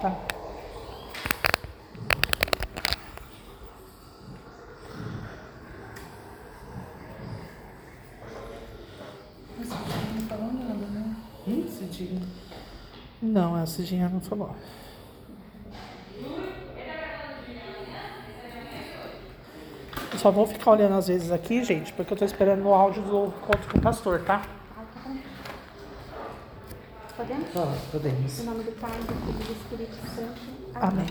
Tá. Você não falou nada, né? Hum? Cidinha. Não, a Cidinha não falou. Eu só vou ficar olhando às vezes aqui, gente, porque eu tô esperando o áudio do conto com o pastor, tá? Podemos? Em nome do Pai, do Filho e do Espírito Santo. Amém.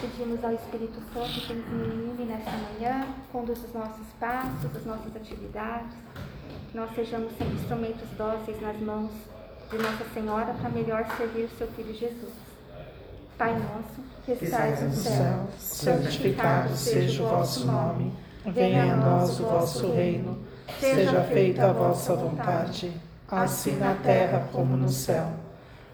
Pedimos ao Espírito Santo que nos ilumine nesta manhã, conduza os nossos passos, as nossas atividades, que nós sejamos sempre instrumentos dóceis nas mãos de Nossa Senhora para melhor servir o seu Filho Jesus. Pai nosso, que estais no céu, santificado seja o vosso nome. Venha a nós o vosso reino. Seja feita a vossa vontade, assim na terra como no céu.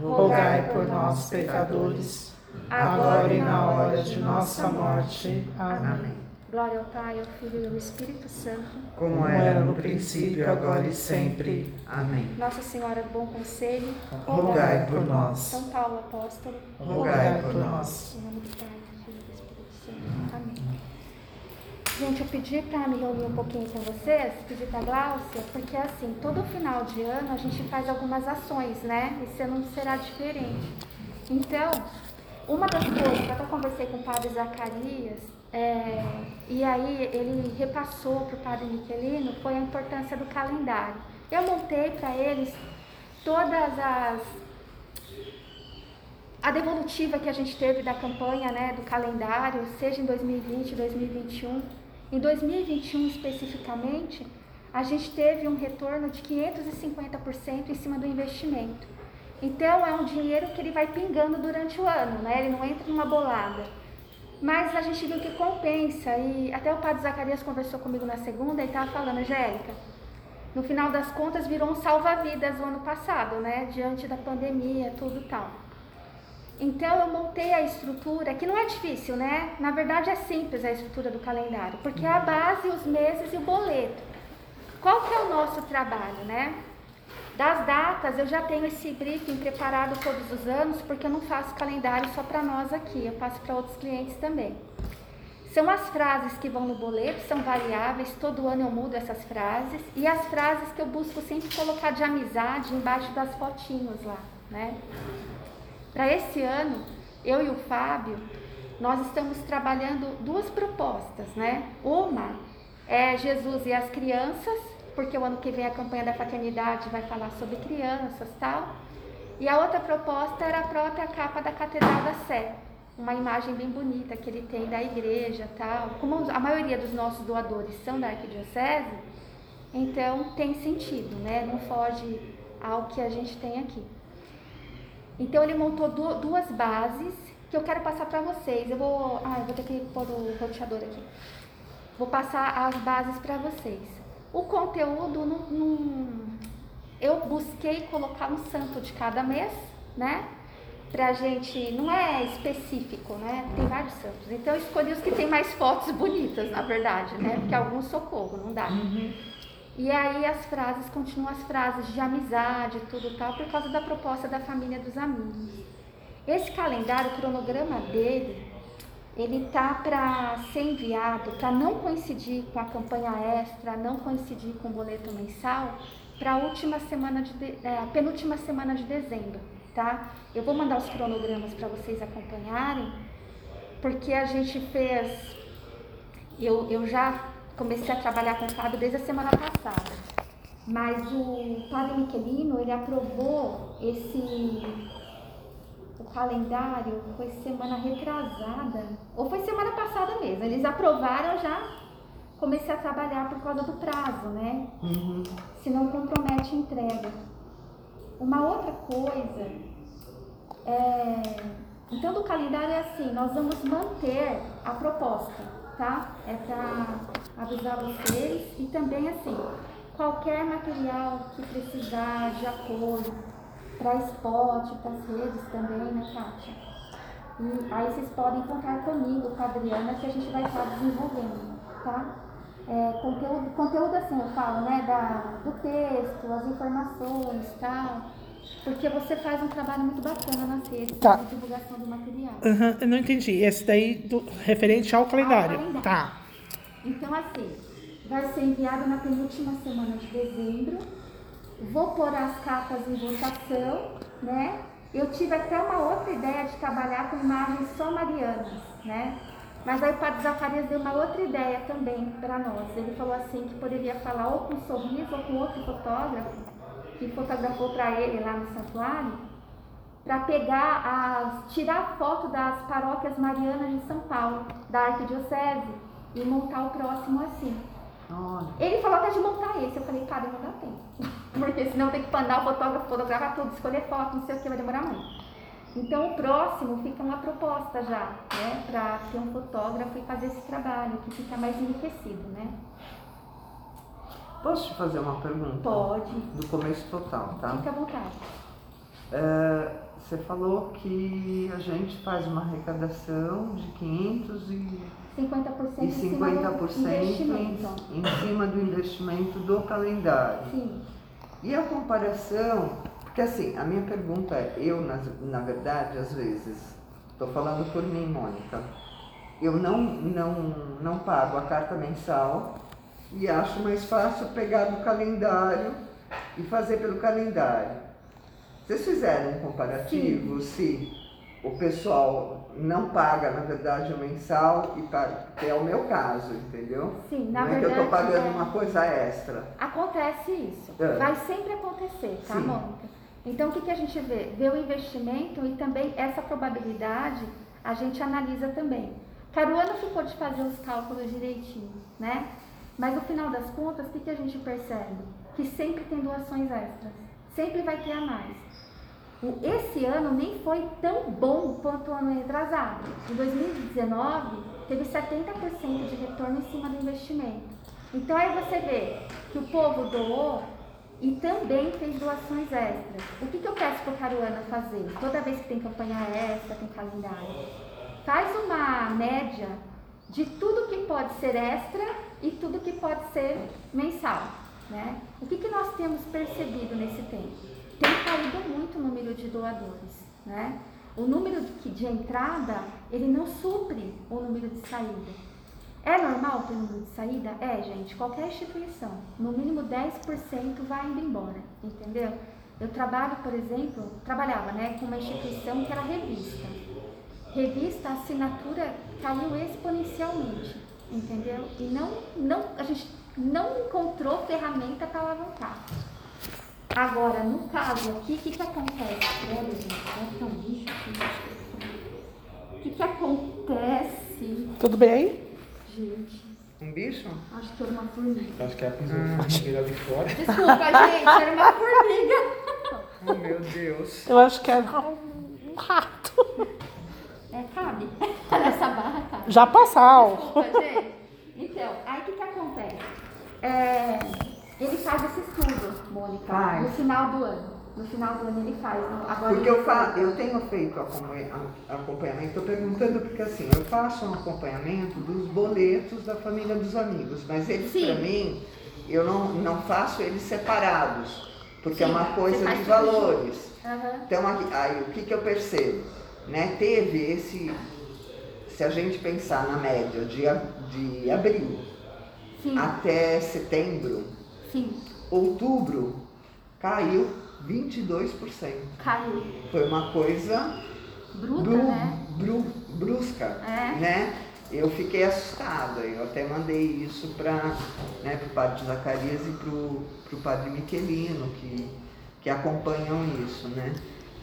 rogai por nós, pecadores, agora e na hora de nossa morte. Amém. Glória ao Pai, ao Filho e ao Espírito Santo. Como era no princípio, agora e sempre. Amém. Nossa Senhora do Bom Conselho, Rogai por nós. São Paulo Apóstolo, Rogai por nós. em nome do Pai, do Filho e do Espírito Santo. Amém. Gente, eu pedi para me reunir um pouquinho com vocês, pedi para Gláucia, porque assim, todo final de ano a gente faz algumas ações, né? Ano não será diferente. Então, uma das coisas, eu até conversei com o padre Zacarias, é, e aí ele repassou para o padre Miquelino, foi a importância do calendário. Eu montei para eles todas as a devolutiva que a gente teve da campanha, né, do calendário, seja em 2020, 2021. Em 2021 especificamente, a gente teve um retorno de 550% em cima do investimento. Então é um dinheiro que ele vai pingando durante o ano, né? Ele não entra numa bolada. Mas a gente viu que compensa e até o padre Zacarias conversou comigo na segunda e estava falando, Angélica, no final das contas virou um salva-vidas o ano passado, né? Diante da pandemia, tudo tal. Então eu montei a estrutura, que não é difícil, né? Na verdade é simples a estrutura do calendário, porque é a base, os meses e o boleto. Qual que é o nosso trabalho, né? Das datas, eu já tenho esse briefing preparado todos os anos, porque eu não faço calendário só para nós aqui, eu faço para outros clientes também. São as frases que vão no boleto, são variáveis, todo ano eu mudo essas frases, e as frases que eu busco sempre colocar de amizade embaixo das fotinhos lá, né? Para esse ano, eu e o Fábio, nós estamos trabalhando duas propostas, né? Uma é Jesus e as crianças, porque o ano que vem a campanha da fraternidade vai falar sobre crianças tal. E a outra proposta era a própria capa da Catedral da Sé, uma imagem bem bonita que ele tem da igreja tal. Como a maioria dos nossos doadores são da arquidiocese, então tem sentido, né? Não foge ao que a gente tem aqui. Então ele montou duas bases que eu quero passar para vocês. Eu vou, ah, eu vou ter que pôr o roteador aqui. Vou passar as bases para vocês. O conteúdo não, eu busquei colocar um santo de cada mês, né? Pra gente, não é específico, né? Tem vários santos. Então eu escolhi os que tem mais fotos bonitas, na verdade, né? Porque alguns socorro, não dá. Uhum. E aí as frases continuam as frases de amizade, tudo tal, por causa da proposta da família dos amigos. Esse calendário, o cronograma dele, ele tá para ser enviado, para não coincidir com a campanha extra, não coincidir com o boleto mensal, para a última semana de, de é, penúltima semana de dezembro, tá? Eu vou mandar os cronogramas para vocês acompanharem, porque a gente fez, eu, eu já comecei a trabalhar com o Fábio desde a semana passada. Mas o Padre Michelino, ele aprovou esse o calendário foi semana retrasada, ou foi semana passada mesmo. Eles aprovaram eu já comecei a trabalhar por causa do prazo, né? Uhum. Se não compromete a entrega. Uma outra coisa é Então, do calendário é assim: nós vamos manter a proposta, tá? É para avisar vocês e também assim, qualquer material que precisar de apoio para spot, para as redes também, né, Kátia? E aí vocês podem contar comigo, com a Adriana, que a gente vai estar desenvolvendo, tá? É, conteúdo, conteúdo assim, eu falo, né, da, do texto, as informações e tal. Porque você faz um trabalho muito bacana nas redes, Tá. de divulgação do material. Aham, eu não entendi. Esse daí do, referente ao calendário. calendário. Tá. Então, assim, vai ser enviado na penúltima semana de dezembro. Vou pôr as capas em votação, né? Eu tive até uma outra ideia de trabalhar com imagens só marianas, né? Mas aí o Padre Zacarias deu uma outra ideia também para nós. Ele falou assim que poderia falar ou com um sorriso ou com outro fotógrafo que fotografou para ele lá no santuário, para pegar as tirar foto das paróquias marianas de São Paulo, da arquidiocese e montar o próximo assim. Olha, Ele falou até de montar esse. Eu falei, cara, não dá tempo. Porque senão tem que mandar o fotógrafo fotografar tudo, escolher foto, não sei o que, vai demorar muito. Então o próximo fica uma proposta já, né? Para ter um fotógrafo e fazer esse trabalho, que fica mais enriquecido, né? posso te fazer uma pergunta? Pode. Do começo total, tá? Fica à vontade. É, você falou que a gente faz uma arrecadação de 500 e, 50% e em cima do 50% em, investimento. em cima do investimento do calendário. Sim. E a comparação, porque assim, a minha pergunta é, eu na, na verdade, às vezes, estou falando por mim, Mônica, eu não, não, não pago a carta mensal e acho mais fácil pegar do calendário e fazer pelo calendário. Vocês fizeram um comparativo se o pessoal não paga, na verdade, o mensal e paga, que é o meu caso, entendeu? Sim, na não é que verdade. eu estou pagando é- uma coisa extra. Acontece isso. É. Vai sempre acontecer, tá, Sim. Mônica? Então, o que, que a gente vê? Vê o investimento e também essa probabilidade a gente analisa também. Caruana ficou de fazer os cálculos direitinho, né? Mas no final das contas, o que, que a gente percebe? Que sempre tem doações extras. Sempre vai ter a mais. Esse ano nem foi tão bom quanto o ano retrasado. Em 2019, teve 70% de retorno em cima do investimento. Então aí você vê que o povo doou e também fez doações extras. O que, que eu peço para o Caruana fazer? Toda vez que tem campanha extra, tem calendário, faz uma média de tudo que pode ser extra e tudo que pode ser mensal. Né? O que, que nós temos percebido nesse tempo? Tem caído muito o número de doadores. Né? O número de, entrada, ele não supre o número de saída. É normal ter número de saída? É, gente. Qualquer instituição, no mínimo 10% vai indo embora, entendeu? Eu trabalho, por exemplo, trabalhava né, com uma instituição que era revista. Revista, a assinatura caiu exponencialmente, entendeu? E não, não, a gente não encontrou ferramenta para alavancar. Agora, no caso aqui, o que, que acontece? Olha, gente, ter um bicho aqui. O que, que acontece? Tudo bem aí? Gente, Um bicho? acho que era uma formiga. Acho que é a formiga ali fora. Desculpa, gente, era uma formiga. Oh, meu Deus. Eu acho que era um rato. É, cabe. Nessa barra cabe. Já passou. Desculpa, gente. Então, aí o que, que acontece? É, ele faz esse estudo, Mônica, Faz. no final do ano. No final do ano ele faz. Agora Porque eu, fa eu tenho feito acompanhamento, estou perguntando porque assim, eu faço um acompanhamento dos boletos da família dos amigos, mas eles para mim, eu não, não faço eles separados, porque é Sim, uma você coisa de valores. Aham. Então aí o que, que eu percebo? Né? Teve esse, se a gente pensar na média de, de abril Sim, até setembro, sim, outubro caiu 22%. caiu. Foi uma coisa Bruta, bru- né? bru- brusca, É. né? Eu fiquei assustada, eu até mandei isso para né, o padre Zacarias e para o padre Miquelino, que, que acompanham isso, né?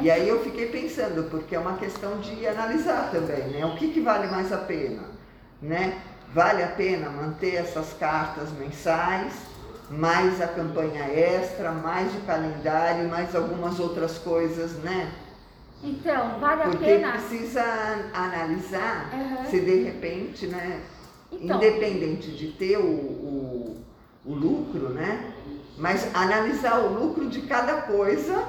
E aí eu fiquei pensando, porque é uma questão de analisar também, né? O que, que vale mais a pena, né? Vale a pena manter essas cartas mensais, mais a campanha extra, mais o calendário, mais algumas outras coisas, né? Então, vale a Porque pena. precisa analisar Aham. se de repente, né, Então. independente de ter o, o, o lucro, né, mas analisar o lucro de cada coisa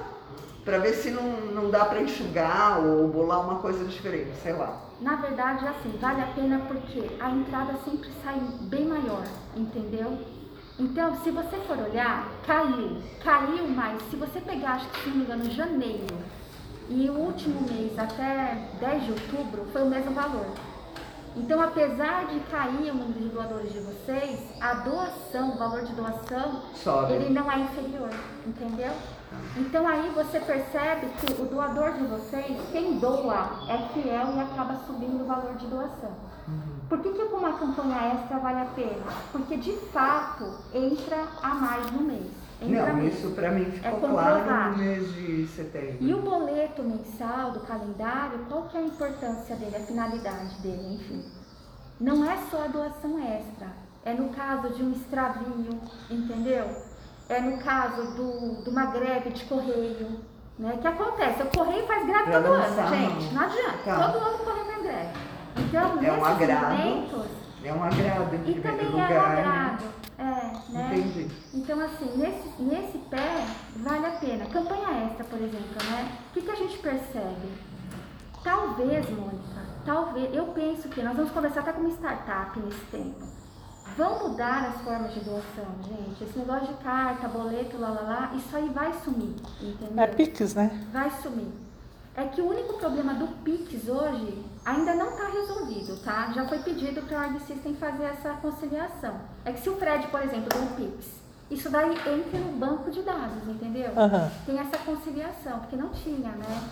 para ver se não, não dá para enxugar ou bolar uma coisa diferente, sei lá. Na verdade, assim, vale a pena porque a entrada sempre sai bem maior, entendeu? Então, se você for olhar, caiu, caiu, mas se você pegar, acho que se não me engano, janeiro e o último mês até 10 de outubro foi o mesmo valor. Então, apesar de cair o número de doadores de vocês, a doação, o valor de doação, Sobe. ele não é inferior, entendeu? Então aí você percebe que o doador de vocês, quem doa, é fiel e acaba subindo o valor de doação. Por que, que campanha extra vale a pena? Porque de fato entra a mais no mês. Entra Não, isso para mim É ficou claro comprovado. no mês de setembro. E o boleto mensal do calendário, qual que é a importância dele, a finalidade dele, enfim? Não é só a doação extra, é no caso de um extravio, entendeu? É no caso do, de uma greve de correio, né? Que acontece, o correio faz greve Pra todo ano, gente, não adianta, Tá. todo ano o correio faz greve. Então, É um agrado. momentos, É um agrado em e primeiro também é um lugar. né? agrado, é, né? Entendi. Então, assim, nesse, nesse pé, vale a pena. Campanha extra, por exemplo, né? O que, que a gente percebe? Talvez, Mônica, talvez, eu penso que nós vamos conversar até com uma startup nesse tempo. Vão mudar as formas de doação, gente. Esse negócio de carta, boleto, lá, lá, lá, isso aí vai sumir, entendeu? É Pix, né? vai sumir. É que o único problema do Pix hoje ainda não está resolvido, tá? Já foi pedido para o Org System fazer essa conciliação. É que se o Fred, por exemplo, der um Pix, isso daí entra no banco de dados, entendeu? Aham. Tem essa conciliação, porque não tinha, né?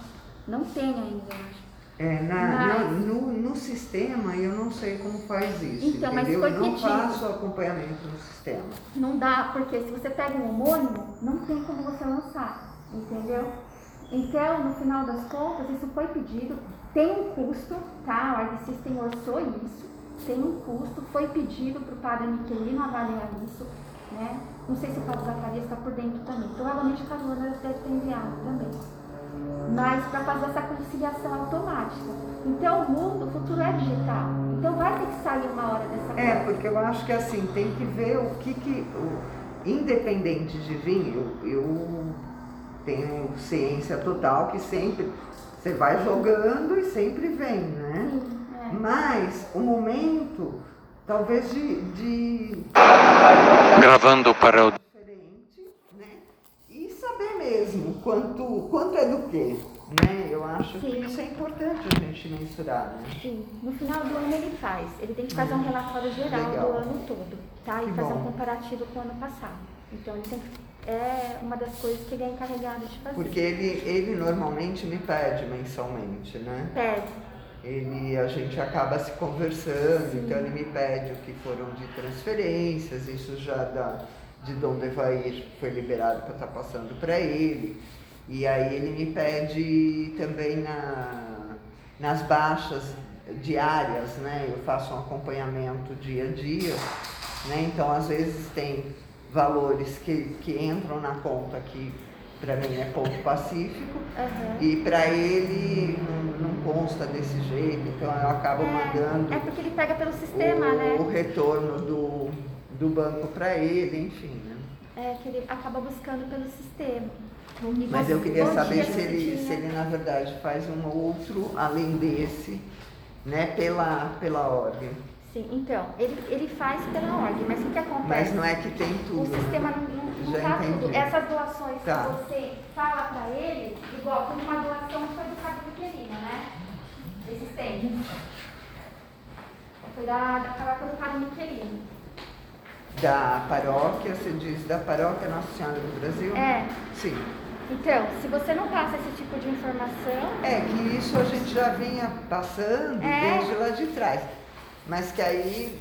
Não tem ainda, eu acho. É, na, Mas- na- no, no sistema eu não sei como faz isso, Então, mas entendeu? foi eu não pedido. faço acompanhamento no sistema. Não dá, porque se você pega um homônimo, não tem como você lançar, entendeu? Então, no final das contas, isso foi pedido, tem um custo, tá? O Org System orçou isso, tem um custo, foi pedido para o padre Miquelino avaliar isso, né? Não sei se o padre Zacarias está por dentro também, provavelmente o Caruana deve ter enviado também. Mas para fazer essa conciliação automática. Então, o mundo, o futuro é digital. Então, vai ter que sair uma hora dessa É, coisa. porque eu acho que assim, tem que ver o que que. o- independente de vir, eu, eu tenho ciência total que sempre você vai jogando e sempre vem, né? Sim, é. Mas o momento, talvez de, de Gravando para o diferente, né? E saber mesmo quanto, quanto é do quê, né? Eu acho que Sim. isso é importante a gente mensurar, né? Sim, no final do ano ele faz. Ele tem que fazer um relatório geral Hum. Legal. do ano todo, tá? E Que fazer um bom. comparativo com o ano passado. Então ele tem que. É uma das coisas que ele é encarregado de fazer. Porque ele, ele normalmente me pede mensalmente, né? Pede. Ele, a gente acaba se conversando, então ele me pede o que foram de transferências, isso já da, de Dom Devair foi liberado para estar passando para ele. E aí ele me pede também na, nas baixas diárias, né? Eu faço um acompanhamento dia a dia, né? Então às vezes tem valores que, que entram na conta que para mim é ponto pacífico, Aham. e para ele não, não consta desse jeito, então eu acabo mandando É porque ele pega pelo sistema, o, né? o retorno do, do banco para ele, enfim. Né? É que ele acaba buscando pelo sistema. E Mas eu queria saber dia, se ele, se ele, na verdade, faz um outro além desse, né, pela, pela ordem. Sim, então, ele, ele faz pela org, mas o que acontece? Mas não é que tem tudo. O sistema né? não, não, tá entendi. tudo. Essas doações Tá. que você fala pra ele, igual tem uma doação que foi do Cabo Pequenina, né? Tempos. Foi da, da paróquia do Cabo Miquelino. Da paróquia, você diz da paróquia Nossa Senhora do Brasil? É. Sim. Então, se você não passa esse tipo de informação, É que isso a gente já vinha passando É. desde lá de trás. Mas que aí,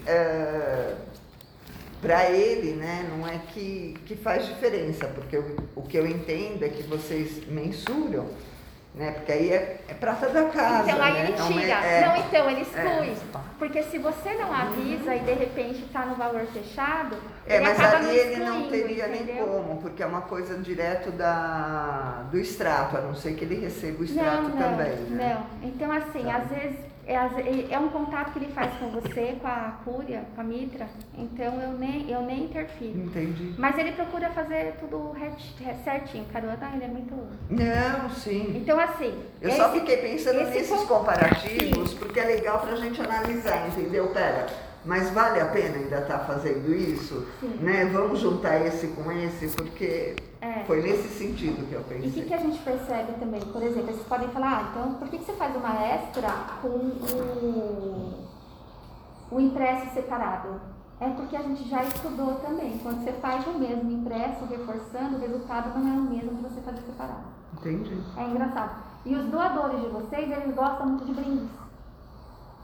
para ele, né, não é que, que faz diferença, porque eu- o que eu entendo é que vocês mensuram né? Porque aí é, é prata da casa, Então aí né? ele É uma- tira. é- Não, então ele exclui. É. Porque se você não avisa e de repente está no valor fechado, É, mas ali ele não teria nem entendeu? como, porque é uma coisa direto da, do extrato, a não ser que ele receba o extrato Não, não, também, né? não. Então, assim, Tá. às vezes é, é- um contato que ele faz com você, com a Cúria, com a Mitra, então eu nem, eu nem interfiro. Entendi. Mas ele procura fazer tudo ret- certinho. Carota, ele é muito. Não, sim. Então, assim. Eu só esse- fiquei pensando esse nesses con- comparativos, Sim. porque é legal pra gente analisar, entendeu? Pera, mas vale a pena ainda estar fazendo isso? Sim. Né? Vamos juntar esse com esse, porque É. foi nesse sentido que eu E o que, pensei. que a gente percebe também? Por exemplo, vocês podem falar, ah, então por que, que você faz uma extra com o, o impresso separado? É porque a gente já estudou também. Quando você faz o mesmo impresso, reforçando, o resultado não é o mesmo de você fazer separado. Entendi. É engraçado. E os doadores de vocês, eles gostam muito de brindes.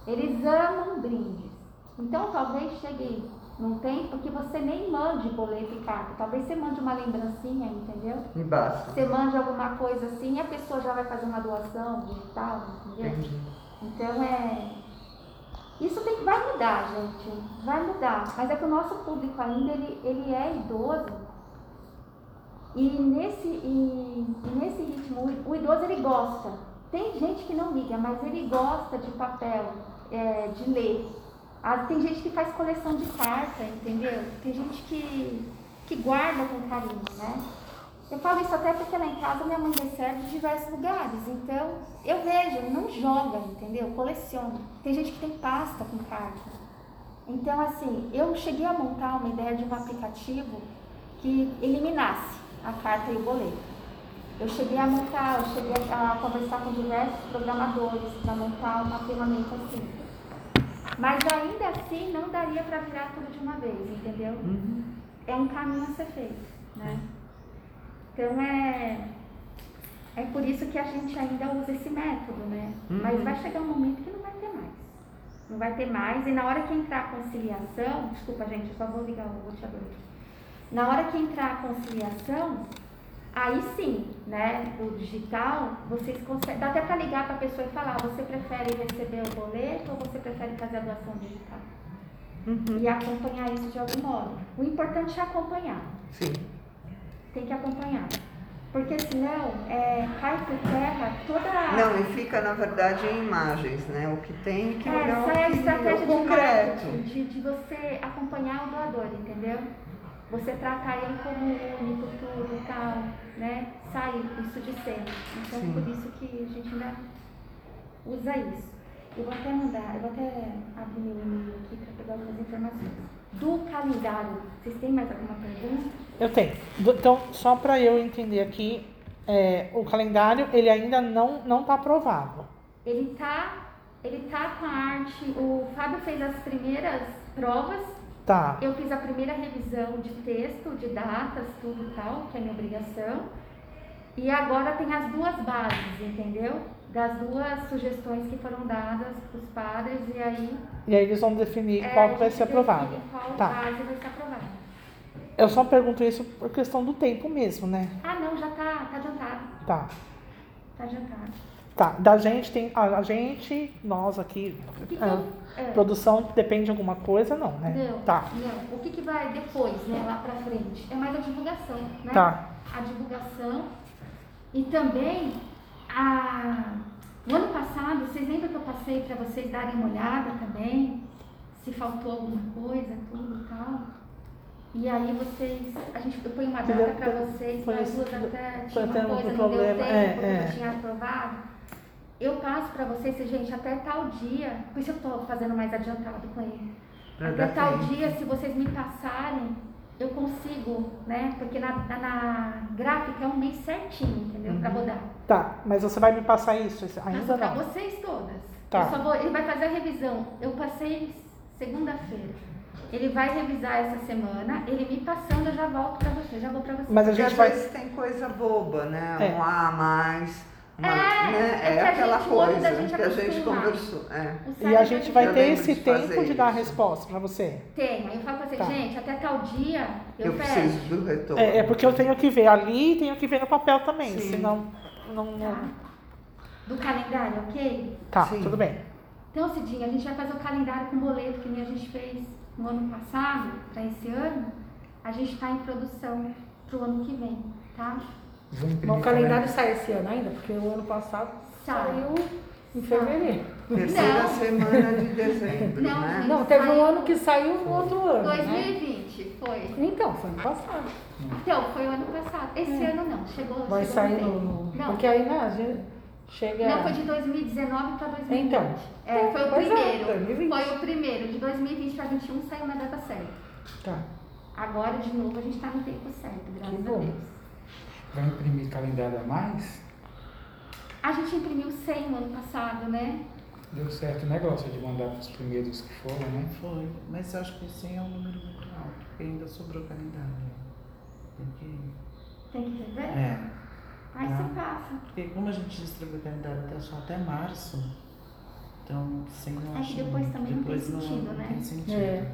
Eles amam brindes. Então talvez chegue num tempo que você nem mande boleto e carta. Talvez você mande uma lembrancinha, entendeu? Me basta. Você mande alguma coisa assim e a pessoa já vai fazer uma doação digital, entendeu? Entendi. Então é. Isso tem, vai mudar, gente. Vai mudar. Mas é que o nosso público ainda ele, ele é idoso. E nesse, e, e nesse ritmo, o, o idoso ele gosta. Tem gente que não liga, mas ele gosta de papel, é, de ler. Ah, tem gente que faz coleção de carta, entendeu? Tem gente que, que guarda com carinho, né? Eu falo isso até porque lá em casa minha mãe recebe de diversos lugares. Então, eu vejo, não joga, entendeu? Coleciona. Tem gente que tem pasta com carta. Então, assim, eu cheguei a montar uma ideia de um aplicativo que eliminasse a carta e o boleto. Eu cheguei a montar, eu cheguei a conversar com diversos programadores para montar uma ferramenta assim. Mas ainda assim não daria para virar tudo de uma vez, entendeu? Uhum. é um caminho a ser feito, né? Então é é por isso que a gente ainda usa esse método, né? Uhum. Mas vai chegar um momento que não vai ter mais. Não vai ter mais e na hora que entrar a conciliação, desculpa gente, eu só vou ligar o roteador. Na hora que entrar a conciliação, aí sim, né, o digital, vocês conseguem, dá até para ligar para a pessoa e falar, você prefere receber o boleto ou você prefere fazer a doação digital? Uhum. E acompanhar isso de algum modo. O importante é acompanhar Sim. tem que acompanhar. Porque senão é, cai por terra toda a. Não, e fica, na verdade, em imagens, né? O que tem que Essa o é a estratégia de concreto. de, de você acompanhar o doador, entendeu? Você tratar ele como único, tudo e tal, né? Sai isso de cena. Então, Sim. por isso que a gente ainda usa isso. Eu vou até mandar, eu vou até abrir meu e-mail aqui para pegar algumas informações. Do calendário, vocês têm mais alguma pergunta? Eu tenho. Então, só para eu entender aqui, é, o calendário ele ainda não não está aprovado. Ele tá, ele tá com a arte. O Fábio fez as primeiras provas. Tá. Eu fiz a primeira revisão de texto, de datas, tudo e tal, que é minha obrigação. E agora tem as duas bases, entendeu? Das duas sugestões que foram dadas para os padres e aí E aí eles vão definir é, qual vai ser aprovado. Qual Tá. base vai ser aprovada. Eu só pergunto isso por questão do tempo mesmo, né? Ah não, já tá, tá adiantado. Tá. Tá adiantado. Tá. Da gente tem. A, a gente, nós aqui, O que que ah, eu- é. produção depende de alguma coisa, não, né? Não, Tá. não. O que, que vai depois, né, lá pra frente? É mais a divulgação, né? Tá. A divulgação e também a... o ano passado, vocês lembram que eu passei para vocês darem uma olhada também? Se faltou alguma coisa, tudo e tal. E aí vocês, a gente eu ponho uma data para vocês, mas duas até tinha uma um coisa, não problema, deu tempo, é, porque é. eu tinha aprovado. Eu passo para vocês, gente, até tal dia, por isso eu estou fazendo mais adiantado com ele. Pra Até tal tempo. dia, se vocês me passarem, eu consigo, né? Porque na, na, na gráfica é um mês certinho, entendeu? Pra rodar. Tá. Mas você vai me passar isso? Esse- Passo Ainda pra não. vocês todas. Tá. Eu só vou, ele vai fazer a revisão. Eu passei segunda-feira. Ele vai revisar essa semana. Ele me passando, eu já volto pra você. Já vou pra você. Mas a Porque gente às vai. vezes tem coisa boba, né? É. Um A a mais. Uma, É, né? é é que a aquela gente- coisa que a gente conversou. É. E a gente vai ter esse de tempo de dar a resposta pra você. Tem. Aí eu falo pra você, Tá. gente, até tal dia eu, Eu fecho. preciso do retorno. É, é porque eu tenho que ver ali e tenho que ver no papel também. Sim. Senão. Não, não- Tá. do calendário, ok? Tá, Sim. tudo bem. Então, Cidinha, a gente vai fazer o calendário com boleto, que nem a gente fez no ano passado, para esse ano. A gente está em produção para o ano que vem, tá? Mas o calendário sai esse ano ainda, porque o ano passado Sai. saiu em fevereiro. Terceira Não. semana de dezembro, Não, né? gente. Não, teve um Saiu. ano que saiu no outro ano. Né? 2020 foi. Então, foi ano passado. Então, foi o ano passado. Esse ano não, chegou. Vai chegou sair no. no- Não. Porque aí, né, a gente chega. Não, foi de 2019 para 2020. Então. É, foi o é, primeiro. 2020. Foi o primeiro. De 2020 para 2021 saiu na data certa. Tá. Agora, de novo, a gente está no tempo certo, graças Que a. Deus. Vai imprimir calendário a mais? A gente imprimiu 100 no ano passado, né? Deu certo o negócio de mandar para os primeiros que foram, né? Foi, mas eu acho que 100 é um número muito alto, porque ainda sobrou calendário. Tem que. Tem que rever? É. Aí Tá. você passa. Porque como a gente distribui o calendário até só até março, então 100 eu É que acho. depois também não tem depois sentido, não, né? tem sentido. É.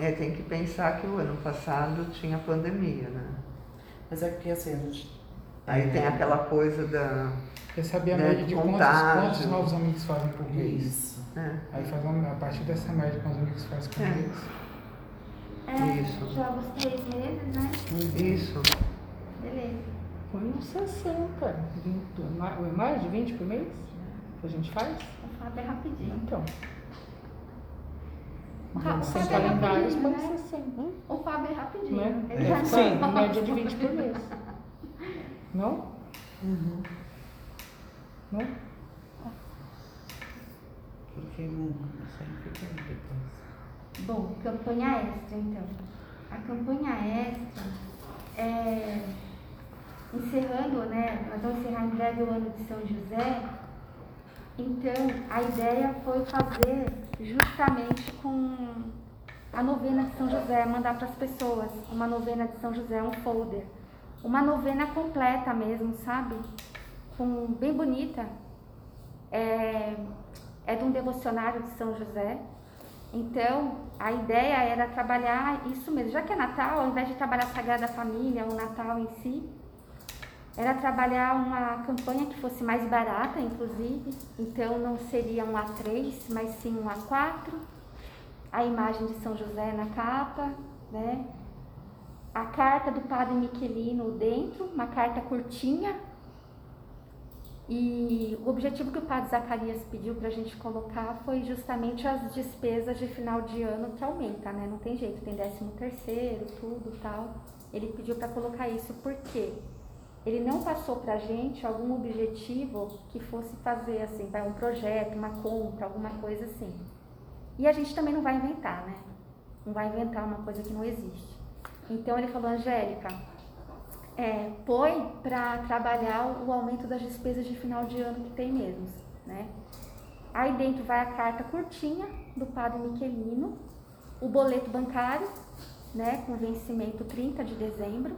É, tem que pensar que o ano passado tinha pandemia, né? Mas é porque assim, a gente. Aí é, tem aquela coisa da. Quer saber a Né, média de quantos, contágio. quantos novos amigos fazem por mês? Isso. né? Aí faz uma, a partir dessa média quantos amigos faz por É. mês. É, Isso. joga os três meses, né? Isso. Beleza. Põe uns 60. 20, ma- mais de 20 por mês? Que a gente faz? Vou falar bem rapidinho. Então. Tá, Sem calendários, põe né? 60. Hum? O Fábio é rapidinho. Né? Ele É. Sim, não- média de 20 por mês. Não? Uhum. Não? Porque não fica depois. Bom, campanha extra, então. A campanha extra é encerrando, né? Nós vamos encerrar em breve o ano de São José. Então, a ideia foi fazer justamente com a novena de São José, mandar para as pessoas uma novena de São José, um folder. Uma novena completa mesmo, sabe? Com, bem bonita. É, é de um devocionário de São José. Então, a ideia era trabalhar isso mesmo. Já que é Natal, ao invés de trabalhar a Sagrada Família, o Natal em si, era trabalhar uma campanha que fosse mais barata, inclusive. Então, não seria um A3, mas sim um A4. A imagem de São José na capa, né? A carta do Padre Miquelino dentro, uma carta curtinha, e o objetivo que o padre Zacarias pediu para a gente colocar foi justamente as despesas de final de ano que aumenta, né? Não tem jeito, tem décimo terceiro, tudo tal. Ele pediu para colocar isso porque ele não passou para a gente algum objetivo que fosse fazer assim, um projeto, uma compra, alguma coisa assim. E a gente também não vai inventar, né? Não vai inventar uma coisa que não existe. Então ele falou, Angélica, é, põe para trabalhar o aumento das despesas de final de ano que tem mesmo, né? Aí dentro vai a carta curtinha do Padre Miquelino, o boleto bancário, né, com vencimento 30 de dezembro,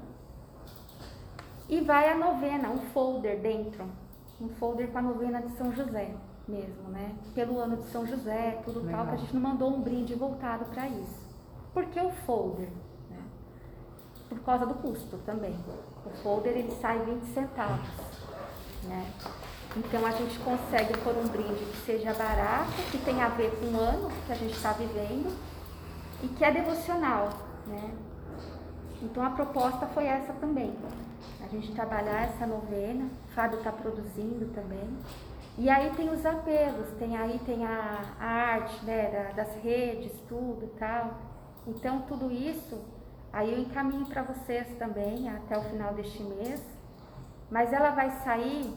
e vai a novena, um folder dentro, um folder com a novena de São José mesmo, né? Pelo ano de São José, tudo tal, que a gente não mandou um brinde voltado para isso. Por que o folder? né? Por causa do custo também. O folder ele sai 20 centavos, né? Então a gente consegue pôr um brinde que seja barato, que tenha a ver com o ano que a gente está vivendo e que é devocional, né? Então a proposta foi essa também. A gente trabalhar essa novena, o Fábio está produzindo também. E aí tem os apelos, tem aí tem a, a arte né, da- das redes, tudo e tal. Então tudo isso aí eu encaminho para vocês também até o final deste mês. Mas ela vai sair,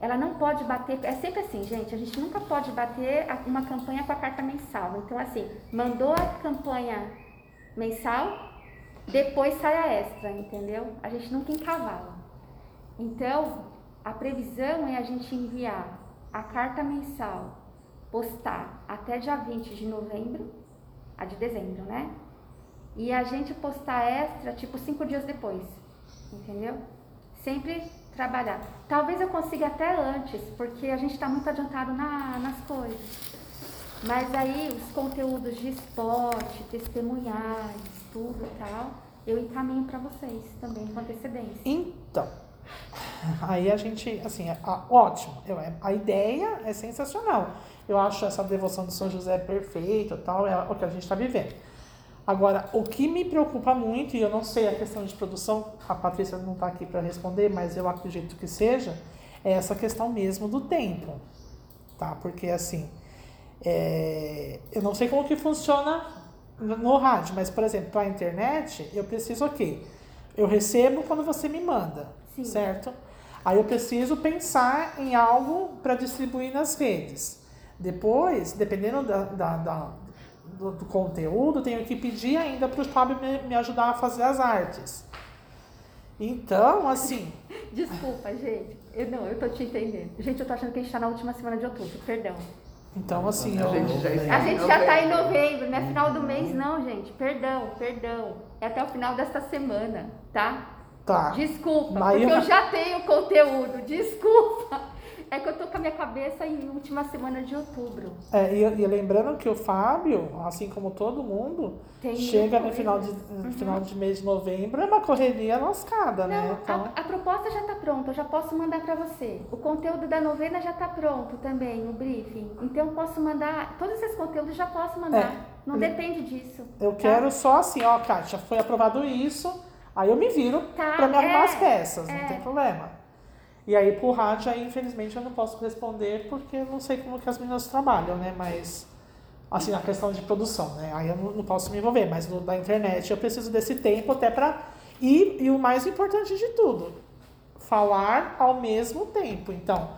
ela não pode bater, é sempre assim, gente, a gente nunca pode bater uma campanha com a carta mensal. Então assim, mandou a campanha mensal, depois sai a extra, entendeu? A gente nunca encavala. Então, a previsão é a gente enviar a carta mensal, postar até dia 20 de novembro, a de dezembro, né? E a gente postar extra, tipo, cinco dias depois, entendeu? Sempre trabalhar. Talvez eu consiga até antes, porque a gente está muito adiantado na- nas coisas. Mas aí os conteúdos de esporte, testemunhais, e tal, eu encaminho para vocês também com antecedência. Então, Aí a gente, assim, é, ótimo. Eu- é- a ideia é sensacional. Eu acho essa devoção do São José perfeita, tal, é o que a gente está vivendo. Agora, o que me preocupa muito, e eu não sei a questão de produção, a Patrícia não está aqui para responder, mas eu acredito que seja, é essa questão mesmo do tempo, tá? Porque, assim, é, eu não sei como que funciona no rádio, mas, por exemplo, para a internet, eu preciso o quê? Eu recebo quando você me manda, Sim. certo? Aí eu preciso pensar em algo para distribuir nas redes. Depois, dependendo da, da- da- do, do conteúdo, tenho que pedir ainda para o Fábio me, me ajudar a fazer as artes. Então, assim, Desculpa, gente. Eu, não, eu tô te entendendo. Gente, eu tô achando que a gente tá na última semana de outubro, perdão. Então assim, A eu, gente já está A em gente já tá em novembro. não é final do mês, não, gente. Perdão, perdão. É até o final desta semana, tá? tá. Desculpa, Mas porque eu- eu já tenho conteúdo. Desculpa. É que eu tô com a minha cabeça em última semana de outubro. É, e, e lembrando que o Fábio, assim como todo mundo, Tem chega no final de, no final de mês de novembro, é uma correria lascada, né? Não, Então, a, a proposta já tá pronta, eu já posso mandar para você. O conteúdo da novena já tá pronto também, o briefing. Então eu posso mandar, todos esses conteúdos já posso mandar. É. Não depende disso. eu tá? quero só assim, ó, Kátia, foi aprovado isso, aí eu me viro Tá, pra me arrumar é, as peças, não é. tem problema. E aí pro rádio, aí infelizmente eu não posso responder porque eu não sei como que as meninas trabalham, né? Mas, assim, na questão de produção, né? Aí eu não, não posso me envolver, mas no, da internet eu preciso desse tempo até pra... E, e o mais importante de tudo, falar ao mesmo tempo. Então,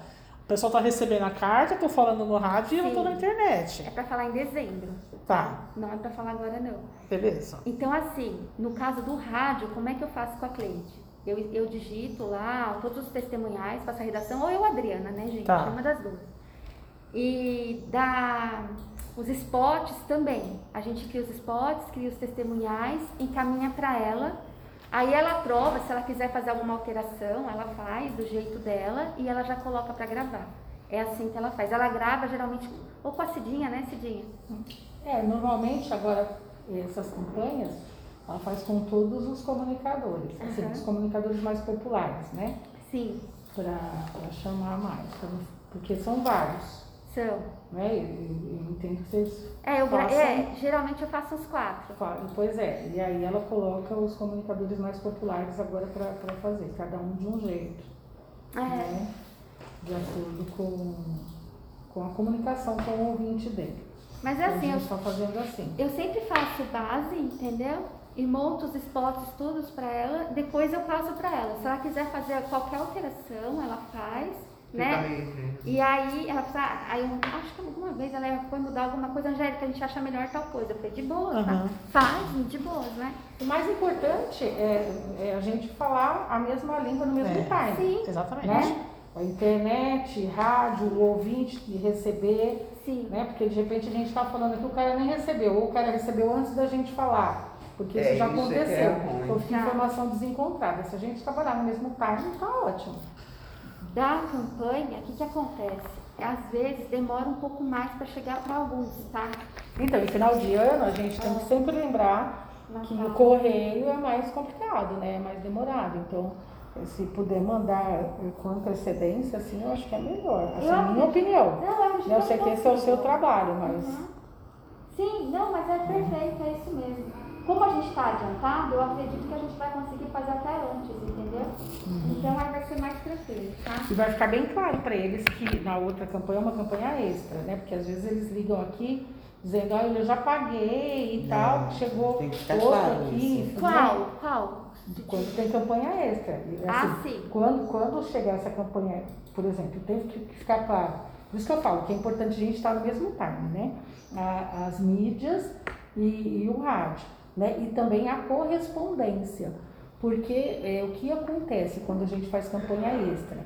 o pessoal tá recebendo a carta, eu tô falando no rádio e eu tô Sim. na internet. É para falar em dezembro. Tá, Não é para falar agora não. beleza. Então, assim, no caso do rádio, como é que eu faço com a Cleide? Eu, eu digito lá todos os testemunhais, faço a redação, ou eu, Adriana, né, gente? Tá. É uma das duas. E da, os spots também. A gente cria os spots, cria os testemunhais, encaminha para ela. Aí ela aprova, se ela quiser fazer alguma alteração, ela faz do jeito dela e ela já coloca para gravar. É assim que ela faz. Ela grava geralmente, ou com a Cidinha, né, Cidinha? É, normalmente agora essas campanhas ela faz com todos os comunicadores, assim, Aham. os comunicadores mais populares, né? Sim, Para chamar mais, não- porque são vários, são. né? Eu, eu- eu entendo que vocês É, eu, gra- façam. é, geralmente eu faço uns quatro. Pois é, e aí ela coloca os comunicadores mais populares agora para fazer, cada um de um jeito, É, né? De acordo com, com a comunicação com o ouvinte dele. mas é Então, assim, a eu, está fazendo assim. eu sempre faço base, entendeu? E monto os spots todos pra ela, depois eu passo pra ela. Se ela quiser fazer qualquer alteração, ela faz, Fica né? livre. E aí ela fala, aí eu acho que alguma vez ela foi mudar alguma coisa, Angélica, a gente acha melhor tal coisa. Eu falei, de boa, Aham. tá? Faz, de boas, né? O mais importante é, é a gente falar a mesma língua no mesmo É. time. Sim, Exatamente. Né? A internet, rádio, o ouvinte de receber, sim. né? Porque de repente a gente está falando aqui, o cara nem recebeu, ou o cara recebeu antes da gente falar. Porque É, isso já isso é é aconteceu. Então fica Tá. informação desencontrada. Se a gente trabalhar no mesmo time, tá ótimo. Da campanha, o que que acontece? Às vezes demora um pouco mais pra chegar pra alguns, tá? Então, em final de ano, a gente tem que sempre lembrar que o correio é mais complicado, né? É mais demorado. Então, se puder mandar com antecedência, assim, eu acho que é melhor. Eu é a minha opinião. Não, eu acho Eu que sei que esse é o seu trabalho, mas. Uhum. Sim, não, mas é perfeito, é isso mesmo. Como a gente está adiantado, eu acredito que a gente vai conseguir fazer até antes, entendeu? Então aí vai ser mais tranquilo, tá? E vai ficar bem claro para eles que na outra campanha é uma campanha extra, né? Porque às vezes eles ligam aqui dizendo, ah, eu já paguei e tal, chegou tem que ficar outro claro aqui. isso. Qual? Qual? Quando tem campanha extra. E, Ah, assim, sim. Quando, quando chegar essa campanha, por exemplo, tem que ficar claro. Por isso que eu falo que é importante a gente estar no mesmo time, né? As mídias e, e o rádio, né? E também a correspondência. Porque é, o que acontece quando a gente faz campanha extra?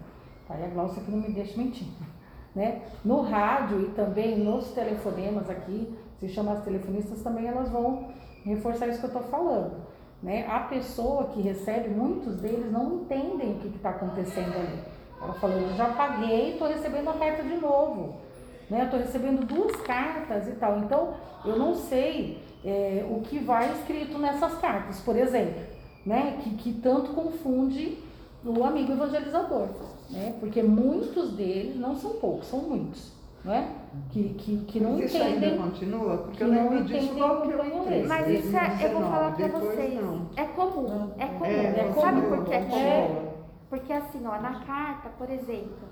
Tá? E a Glaucia que não me deixa mentir. Né? No rádio e também nos telefonemas aqui, se chama as telefonistas, também elas vão reforçar isso que eu estou falando. Né? A pessoa que recebe, muitos deles não entendem o que está acontecendo ali. Ela falou, eu já paguei, estou recebendo a carta de novo. Né? Eu estou recebendo duas cartas e tal. Então, eu não sei é, o que vai escrito nessas cartas, por exemplo, né? que, que tanto confunde o amigo evangelizador, né? Porque muitos deles, não são poucos, são muitos, né? Que, que, que não Isso ainda entendem. continua? Porque que eu não lembro disso logo que eu entrei. Mas isso é, eu vou falar pra 2019, depois vocês. não. É comum, é comum. É, Sabe comum, por que é comum? é. Porque assim, ó, na carta, por exemplo,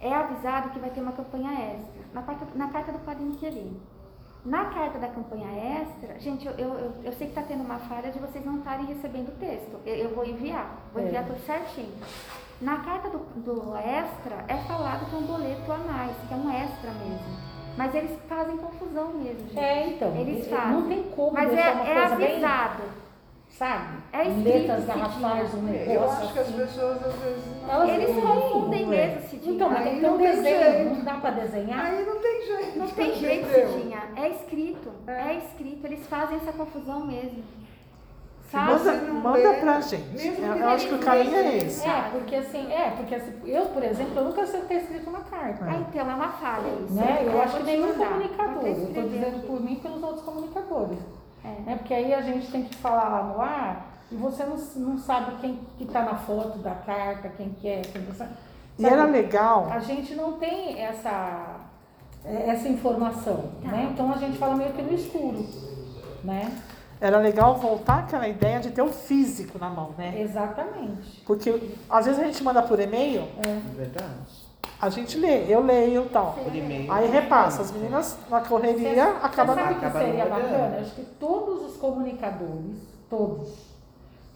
é avisado que vai ter uma campanha extra. Na carta, na carta do Padrinho Querido. Na carta da campanha extra, gente, eu, eu, eu, sei que está tendo uma falha de vocês não estarem recebendo o texto. Eu, eu vou enviar, vou É. enviar tudo certinho. Na carta do, do extra é falado que é um boleto a mais, que é um extra mesmo. Mas eles fazem confusão mesmo, gente. É, então, Eles é- fazem. não tem como Mas é, é coisa bem, avisado. Sabe? É letras garrafais, um negócio Eu acho que as assim. pessoas às vezes não. Elas Eles não confundem mesmo, Cidinha. Então, mas tem que ter um não tem desenho, jeito. não dá pra desenhar? Aí não tem jeito. Não tem jeito, entendeu? Cidinha. É escrito. É. escrito. Eles fazem essa confusão mesmo. Sabe? Manda, manda pra gente. Eu, eu acho que o caminho é esse. É, porque assim, é, porque assim, eu, por exemplo, eu nunca sei o que está escrito na carta. Ah, então, é uma falha isso. Né? Eu É, acho que nenhum comunicador, eu estou dizendo aqui. por mim e pelos outros comunicadores. É. Né? Porque aí a gente tem que falar lá no ar e você não, não sabe quem que está na foto da carta, quem que é, quem que sabe. E era legal. A gente não tem essa, essa informação, Tá. né? Então a gente fala meio que no escuro, né? Era legal voltar àquela ideia de ter o físico na mão, né? Exatamente. Porque às vezes a gente manda por e-mail, Verdade. A gente lê, eu leio e tal. Aí repassa, as meninas na correria Você acabam. sabe o que acaba seria bacana? Acho que todos os comunicadores, todos,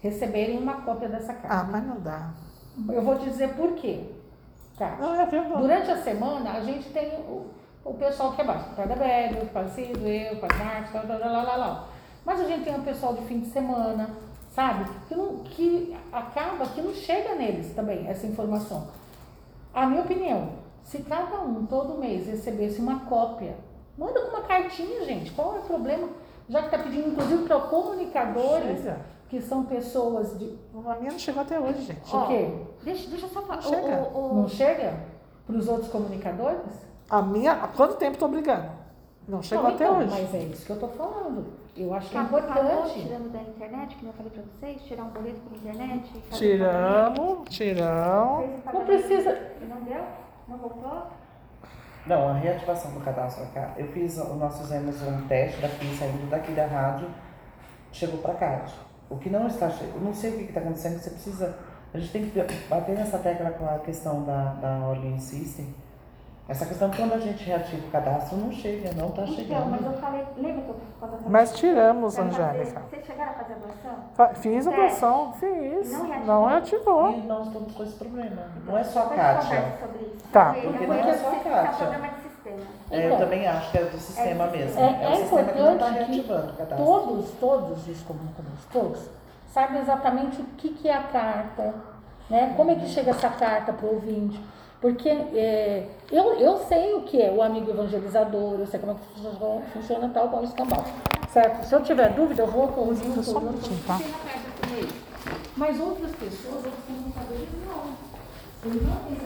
receberem uma cópia dessa Ah, carta. mas não dá. Eu vou te dizer por quê. Tá. Não, é verdade. Durante a semana, a gente tem o, o pessoal que é baixo. O da Bela, o pai Cido, eu, o pai Marcos, lá, lá, lá, lá, lá. Mas a gente tem o pessoal de fim de semana, sabe? Que, não, que acaba que não chega neles também essa informação. A minha opinião, se cada um todo mês recebesse uma cópia, manda com uma cartinha, gente. Qual é o problema? Já que está pedindo, inclusive, para comunicadores, Chega. que são pessoas de. A minha não chegou até hoje, gente. O quê? Deixa, deixa eu só falar. Não chega. O, o, o- Não chega para os outros comunicadores? A minha, há quanto tempo tô brigando? Não chegou Não, até então, hoje. Mas é isso que eu tô falando. Eu acho que é importante. tirando da internet, que eu falei pra vocês, tirar um boleto pela internet. e Tiramos, tiramos. Não precisa. Não deu? Não voltou? Não, a reativação do cadastro cá. Eu fiz, nós fizemos um teste daqui, saindo daqui da rádio, chegou para cá. O que não está chegando, não sei o que está acontecendo, você precisa. A gente tem que bater nessa tecla com a questão da, da All System. Essa questão, quando a gente reativa o cadastro, não chega, não está Então, chegando. mas eu falei, lembra que eu falei Mas tiramos, Angélica. Vocês chegaram a fazer a doação? Fa- Fiz a É. doação, fiz. Não reativou. Não reativou. E nós estamos com esse problema. Não é só a Kátia. conversa sobre isso. Tá. Porque não é só a você- Kátia. É problema de sistema. É, eu Então, também acho que é do sistema É mesmo. É, o é sistema que não está importante que reativando o cadastro. todos, todos os comunicadores, todos, saibam exatamente o que, que é a carta, né? Como é que chega essa carta para o ouvinte. Porque é, eu, eu sei o que é o amigo evangelizador, eu sei como é que funciona, funciona tal com o escambau. Certo? Se eu tiver dúvida, eu vou corrigir Só um minutinho, tá? Mas outras pessoas, outros comunicadores, não. Eles não têm.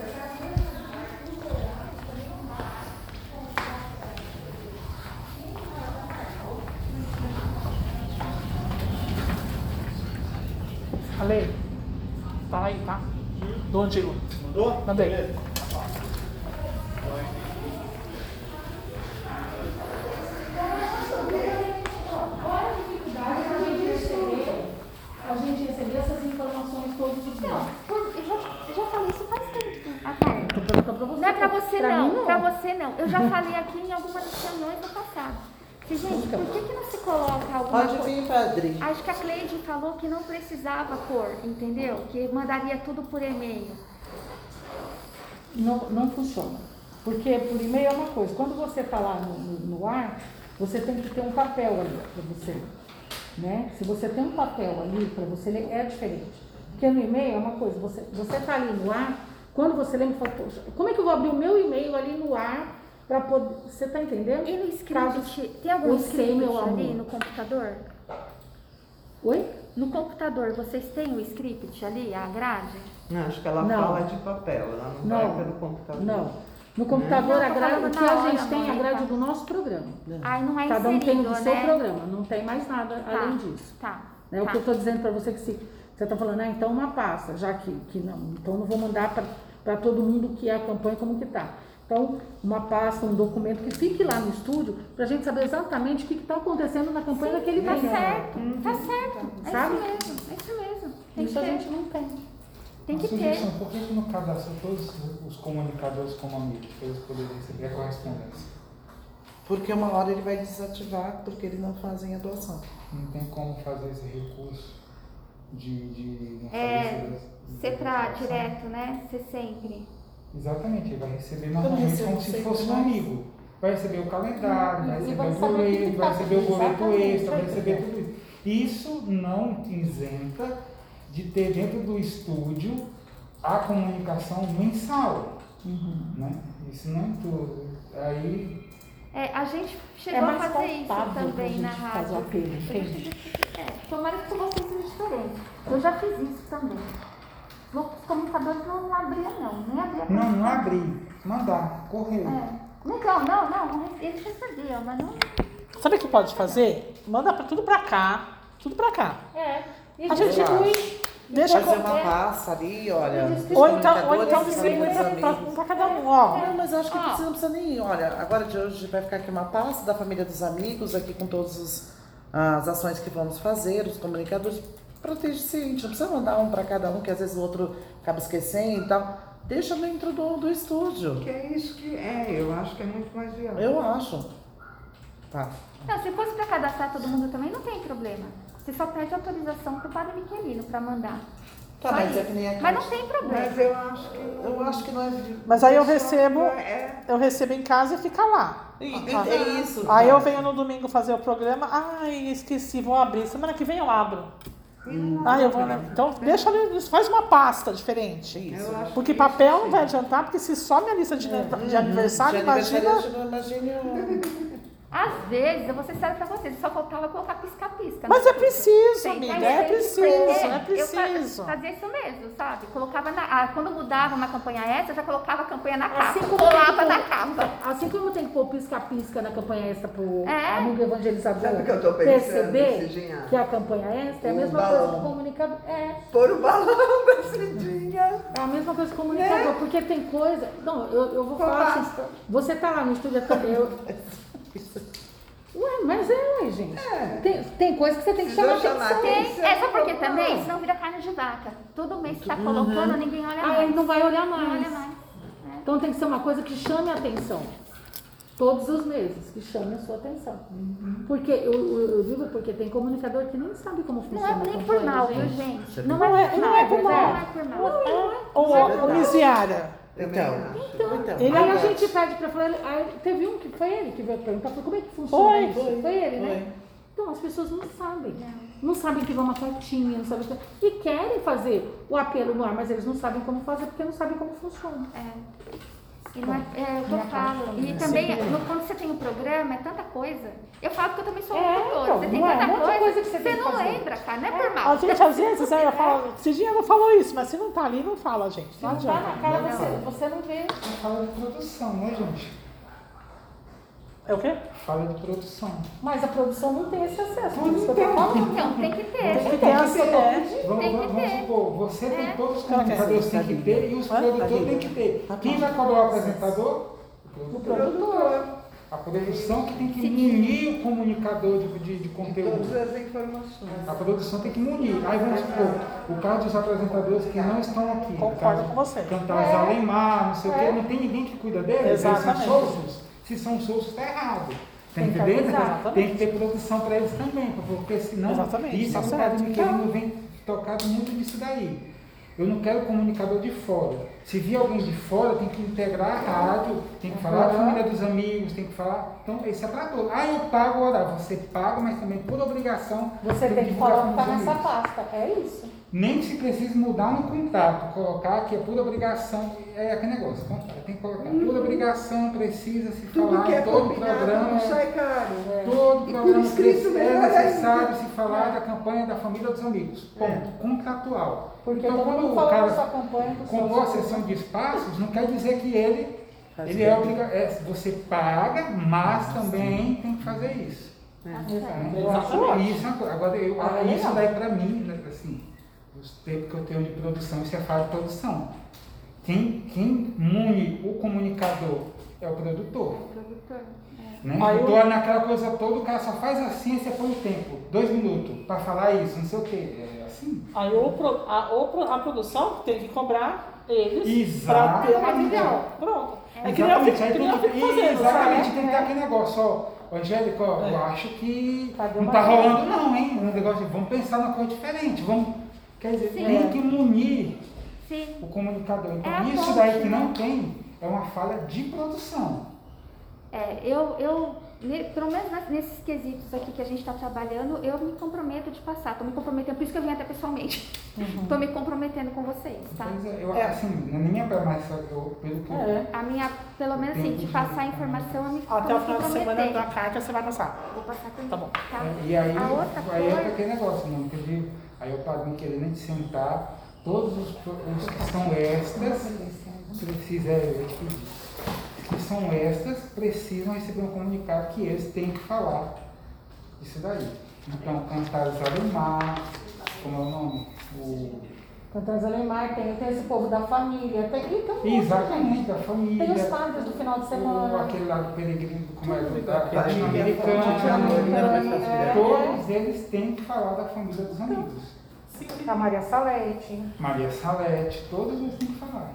Ale, tá aí, tá? Do antigo. Mandou? Mandei. Qual a gente receber, a gente receber essas informações todos os dias? Por- Eu já, eu já falei isso faz tempo. Pra você. Não é pra você Pra não, mim, pra você não. Eu já falei aqui em algumas reuniões no passado. Que, gente, por que, que não se coloca alguma Pode coisa? vir, padre. Acho que a Cleide falou que não precisava pôr, entendeu? Que mandaria tudo por e-mail. Não, não funciona. Porque por e-mail é uma coisa. Quando você está lá no, no, no ar, você tem que ter um papel ali para você ler. Né? Se você tem um papel ali para você ler, é diferente. Porque no e-mail é uma coisa, você está ali no ar, quando você lê, você fala, "Poxa, como é que eu vou abrir o meu e-mail ali no ar para poder. Você está entendendo? E no script, Caso- tem algum Eu script meu ali amor. no computador? Oi? No computador, vocês têm o script ali, a grade? Não, acho que ela Não. fala de papel, ela não, Não. vai pelo computador. Não. No computador, Não, a grade, o que a hora, gente tem é a grade do nosso programa. Aí não é Cada um tem inserido, o seu né? programa, não tem mais nada Tá, além disso. Tá. Né? O tá. que eu estou dizendo para você é que se, Você está falando, ah, então uma pasta, já que, que não, então não vou mandar para todo mundo que é a campanha como que está. Então, uma pasta, um documento que fique lá no estúdio para a gente saber exatamente o que está acontecendo na campanha Sim, daquele tá momento. certo, tá certo. É isso mesmo, é isso mesmo. Tem Isso que a gente não tem. Tem Uma que ter. sugestão, por que que não cadastra todos os comunicadores como amigos, para eles poderem receber a correspondência? Porque uma hora ele vai desativar porque eles não fazem a doação. Não tem como fazer esse recurso de, de não É, fazer Ser pra direto, né? Ser sempre. Exatamente, ele vai receber normalmente como se fosse um mais. amigo. Vai receber o calendário, vai receber o boleto, vai receber o boleto extra, vai receber ter. tudo isso. Isso não isenta de ter dentro do estúdio a comunicação mensal. Né? Isso não é tudo. Aí É, a gente É chegou a mais fazer isso também na rádio. A É, tomara que com vocês seja diferente. Eu já fiz isso também. Os comunicadores não, não abriam, não. Nem abria pra não, não abrir, mandar, correr. É. Legal, não, não. Eles recebiam, mas não. Sabe o que pode fazer? Manda tudo pra cá. Tudo pra cá. É. E A gente Eu deixa. Fazer com- uma pasta ali, olha. Ou então, ou então distribui pra cada um, ó. Não, mas eu acho que Ó. você não precisa nem ir. Olha, agora de hoje vai ficar aqui uma pasta da família dos amigos, aqui com todas as ações que vamos fazer, os comunicadores. Protege-se, não precisa mandar um para cada um, que às vezes o outro acaba esquecendo e tal. Deixa dentro do, do estúdio. Que é isso que é, eu acho que é muito mais viável. Eu acho. Tá. Não, se fosse pra cadastrar todo mundo também, não tem problema. Você só pede autorização pro padre Miquelino pra mandar. Tá, Só mas é que Mas não tem problema. Mas eu acho que. Eu acho que não é. Mas aí eu recebo, É, eu recebo em casa e fica lá. E- É isso. Aí eu venho no domingo fazer o programa. Ai, esqueci, vou abrir. Semana que vem eu abro. Ah, eu vou. Então deixa ali, faz uma pasta diferente. Isso. Porque que papel isso não vai adiantar, porque se some a lista de, de De aniversário, imagina. não imagine o- Às vezes, eu vou ser sério pra vocês, só faltava colocar pisca-pisca. Mas né? é preciso, amiga, é tem, preciso, é Eu preciso. fa- fazia isso mesmo, sabe? Colocava na. ah, quando mudava uma campanha extra, eu já colocava a campanha na capa. Assim como colava que na capa. Assim como tem que pôr pisca-pisca na campanha extra pro É. amigo evangelizador Sabe o que eu tô pensando, perceber Cidinha? que a campanha extra é a O mesma balão. coisa do comunicador. É, Pôr o balão da Cidinha. é a mesma coisa do comunicador, porque tem coisa. Não, eu, eu vou falar assim. Você tá lá no estúdio também. Eu... Ué, mas é, ué, gente. É. Tem, tem coisa que você tem que chamar chamar atenção. atenção. Tem, é só porque Não. também, senão vira carne de vaca. Todo mês que tá colocando, ninguém olha Ah, mais. ele não vai olhar Não mais. olha mais. Então tem que ser uma coisa que chame a atenção. Todos os meses, que chame a sua atenção. Porque eu, eu, eu digo porque tem comunicador que nem sabe como Não funciona é a nem por mal, viu, gente. gente? Não é- não é por mal. Não é por mal. Ô, ô, Então, Então, então. Ele Aí a gente pede pra falar, aí teve um que foi ele que veio perguntar, falou, como é que funciona Foi, isso? Foi, ele, né? Foi. Então as pessoas não sabem. Não sabem que vai uma cartinha, não sabem que... E querem fazer o apelo no ar, mas eles não sabem como fazer porque não sabem como funciona. É. E não é, é o que eu parte falo. também, E é também, no- quando você tem um programa, é tanta coisa. Eu falo que eu também sou É, locutora. então, você tem não é? tanta Um monte de coisa, coisa que você que não fazer. lembra, cara. Não é por mal. a gente às vezes eu falo, Cidinha não falou isso, mas se não tá ali, não fala, gente. Não Não tá na adianta. cara, você, você não vê. Fala de produção, né, gente? É o quê? Fala de produção. Mas a produção não tem esse acesso. Eu tô falando. Então, tem que ter. Tem que ter né? Vamos, Tem que vamos ter. supor, você É. tem todos os comunicadores tem que ter e os Hã? produtores têm que ter. Quem vai cobrar o apresentador? O produtor. A produção que tem que Sim. munir o comunicador de, de, de Todas conteúdo. as informações. A produção tem que munir. Aí vamos supor, o caso dos apresentadores que não estão aqui. Concordo com você. Cantar É. Zalemar, não sei o quê, não tem ninguém que cuida deles, eles são Exatamente. soltos. Se são soltos, está errado. Tá Tem que entendendo? Tem que ter produção para eles também, porque senão Exatamente, isso tá é o certo. padre Miquelino vem tocado muito nisso daí. Eu não quero comunicador de fora. Se vir alguém de fora, tem que integrar a rádio, tem que falar da família dos amigos, tem que falar. Então, isso é para todos. Ah, eu pago o horário. Você paga, mas também por obrigação. Você tem que colocar com nessa pasta. É isso. Nem se precisa mudar no contrato, colocar que é por obrigação, é aquele negócio, contrato, tem que colocar por obrigação, precisa se Tudo falar que é todo programa, não sai caro. todo E programa escrito, precisa- é necessário ainda. se falar da campanha da família dos amigos, ponto, contratual. Porque então quando o cara comprou a sessão de espaços, não quer dizer que ele, Faz ele é obrigado, é, você paga, mas também tem que fazer isso. Exato. Né? Eu acho ótimo. Isso é uma coisa. Agora, eu, Ah, isso daí pra mim, os tempos que eu tenho de produção, isso é falha de produção. Quem, quem mune o comunicador é o produtor. Produtor. Né? Aí eu naquela coisa toda, o cara só faz assim e você põe o tempo, dois minutos, para falar isso, não sei o quê. É assim. Aí o pro- a, o a produção tem que cobrar eles para Exato. ter o material. Pronto. É que nem eu Exatamente, que nem eu tem fico que, fazendo, exatamente, sabe? tem que ter aquele negócio, ó, Ô, Angélica, ó, É. eu acho que Cadê não tá rolando não, hein? Um negócio de, vamos pensar numa coisa diferente, vamos, quer dizer, Sim. tem que munir Sim. o comunicador. Então É isso ponte, daí que né? não tem é uma falha de produção. É, eu, eu pelo menos nesses quesitos aqui que a gente está trabalhando, eu me comprometo de passar. Estou me comprometendo, por isso que eu vim até pessoalmente. Estou me comprometendo com vocês, tá? Pois é, eu, É. assim, na minha promessa, eu, pelo que eu É. A minha, pelo menos assim, de passar a informação, eu me Até o final de semana da carta você vai passar. Vou passar também. Tá bom. Tá? É, E aí, a outra aí é coisa. aquele negócio, não, entendeu? Aí eu paro me querendo te sentar, todos os, os que são extras, precisam, é, pedi, os que são extras precisam receber um comunicado que eles têm que falar isso daí. Então, Cantares Alemar, como é o nome? O, Cantores Alemar, tem, tem esse povo da família, tem, e tem um exatamente, da família. Tem os padres do final de o, semana. aquele lá do peregrino, como é? Da latino-americana, é. Todos eles têm que falar da família dos amigos. A Maria Salete. Maria Salete, todos eles têm que falar.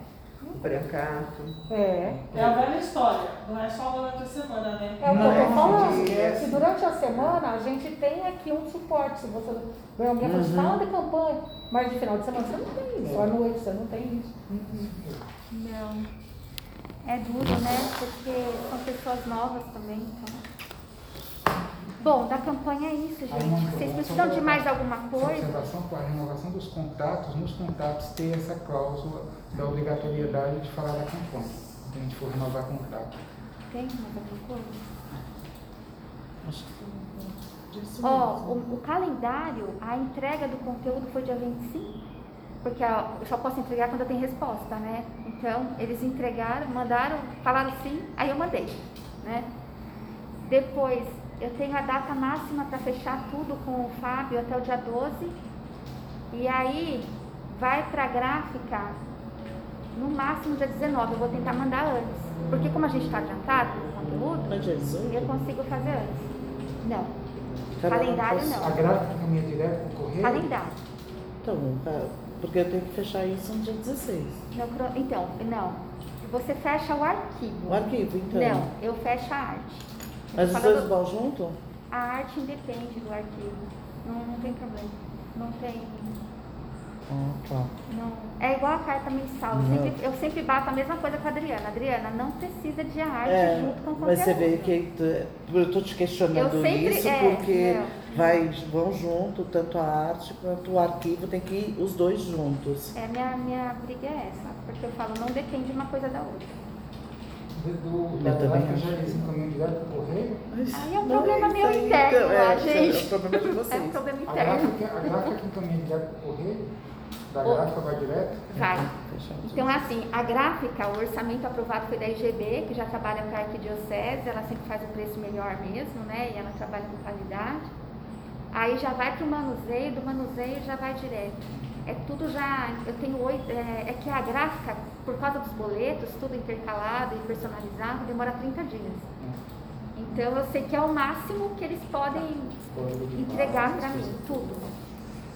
Brancato. É. É a velha história, não é só durante a semana, né? É o que eu Não, tô falando. esquece. Que durante a semana a gente tem aqui um suporte. Se você vem alguém uhum. fala de campanha, mas de final de semana você não tem isso. À noite você não tem isso. Não. É duro, né? Porque são pessoas novas também, então. Bom, da campanha é isso, gente. Vocês vamos precisam de mais alguma coisa? observação com a renovação dos contratos, nos contratos ter essa cláusula da obrigatoriedade de falar da campanha. Se a gente for renovar contrato. Tem mais alguma coisa? Acho que isso Ó, mesmo. o, o calendário, a entrega do conteúdo foi dia 25, porque ó, eu só posso entregar quando eu tenho resposta, né? Então, eles entregaram, mandaram, falaram sim, aí eu mandei, né? Depois, eu tenho a data máxima para fechar tudo com o Fábio até o dia 12. E aí, vai para a gráfica no máximo dia 19. Eu vou tentar mandar antes. Porque como a gente está adiantado no conteúdo, Não dia 18? eu consigo fazer antes. Não. Cada Calendário posso- não. A gráfica caminha direto pro correio? Calendário. Então, porque eu tenho que fechar isso no dia 16. No cro- Então, não. Você fecha o arquivo. O arquivo, então. Não, eu fecho a arte. Mas os dois vão junto? A arte independe do arquivo. Não, não tem problema. Não tem. Ah, tá. Não. É igual a carta mensal. Eu sempre, eu sempre bato a mesma coisa com a Adriana. Adriana, não precisa de arte É, junto com o mas você vê que tu- eu tô te questionando sempre- isso é, porque vai, vão junto, tanto a arte quanto o arquivo, tem que ir os dois juntos. É, minha, minha briga é essa. Porque eu falo, não depende uma coisa da outra. Do, Eu da já que eles encaminham direto pro correio? Aí é um problema meu interno então, lá, é, gente. É o problema de É um vocês. problema A interno. gráfica, a gráfica que encaminha direto pro correio? Da O- gráfica vai direto? Vai. Fechado. Então, assim, a gráfica, o orçamento aprovado foi da IGB, que já trabalha com a arquidiocese, ela sempre faz o preço melhor mesmo, né? E ela trabalha com qualidade. Aí já vai para o manuseio, do manuseio já vai direto. É tudo já, eu tenho oito, é, é que a gráfica, por causa dos boletos, tudo intercalado e personalizado, demora 30 dias. Então eu sei que é o máximo que eles podem entregar para mim, tudo.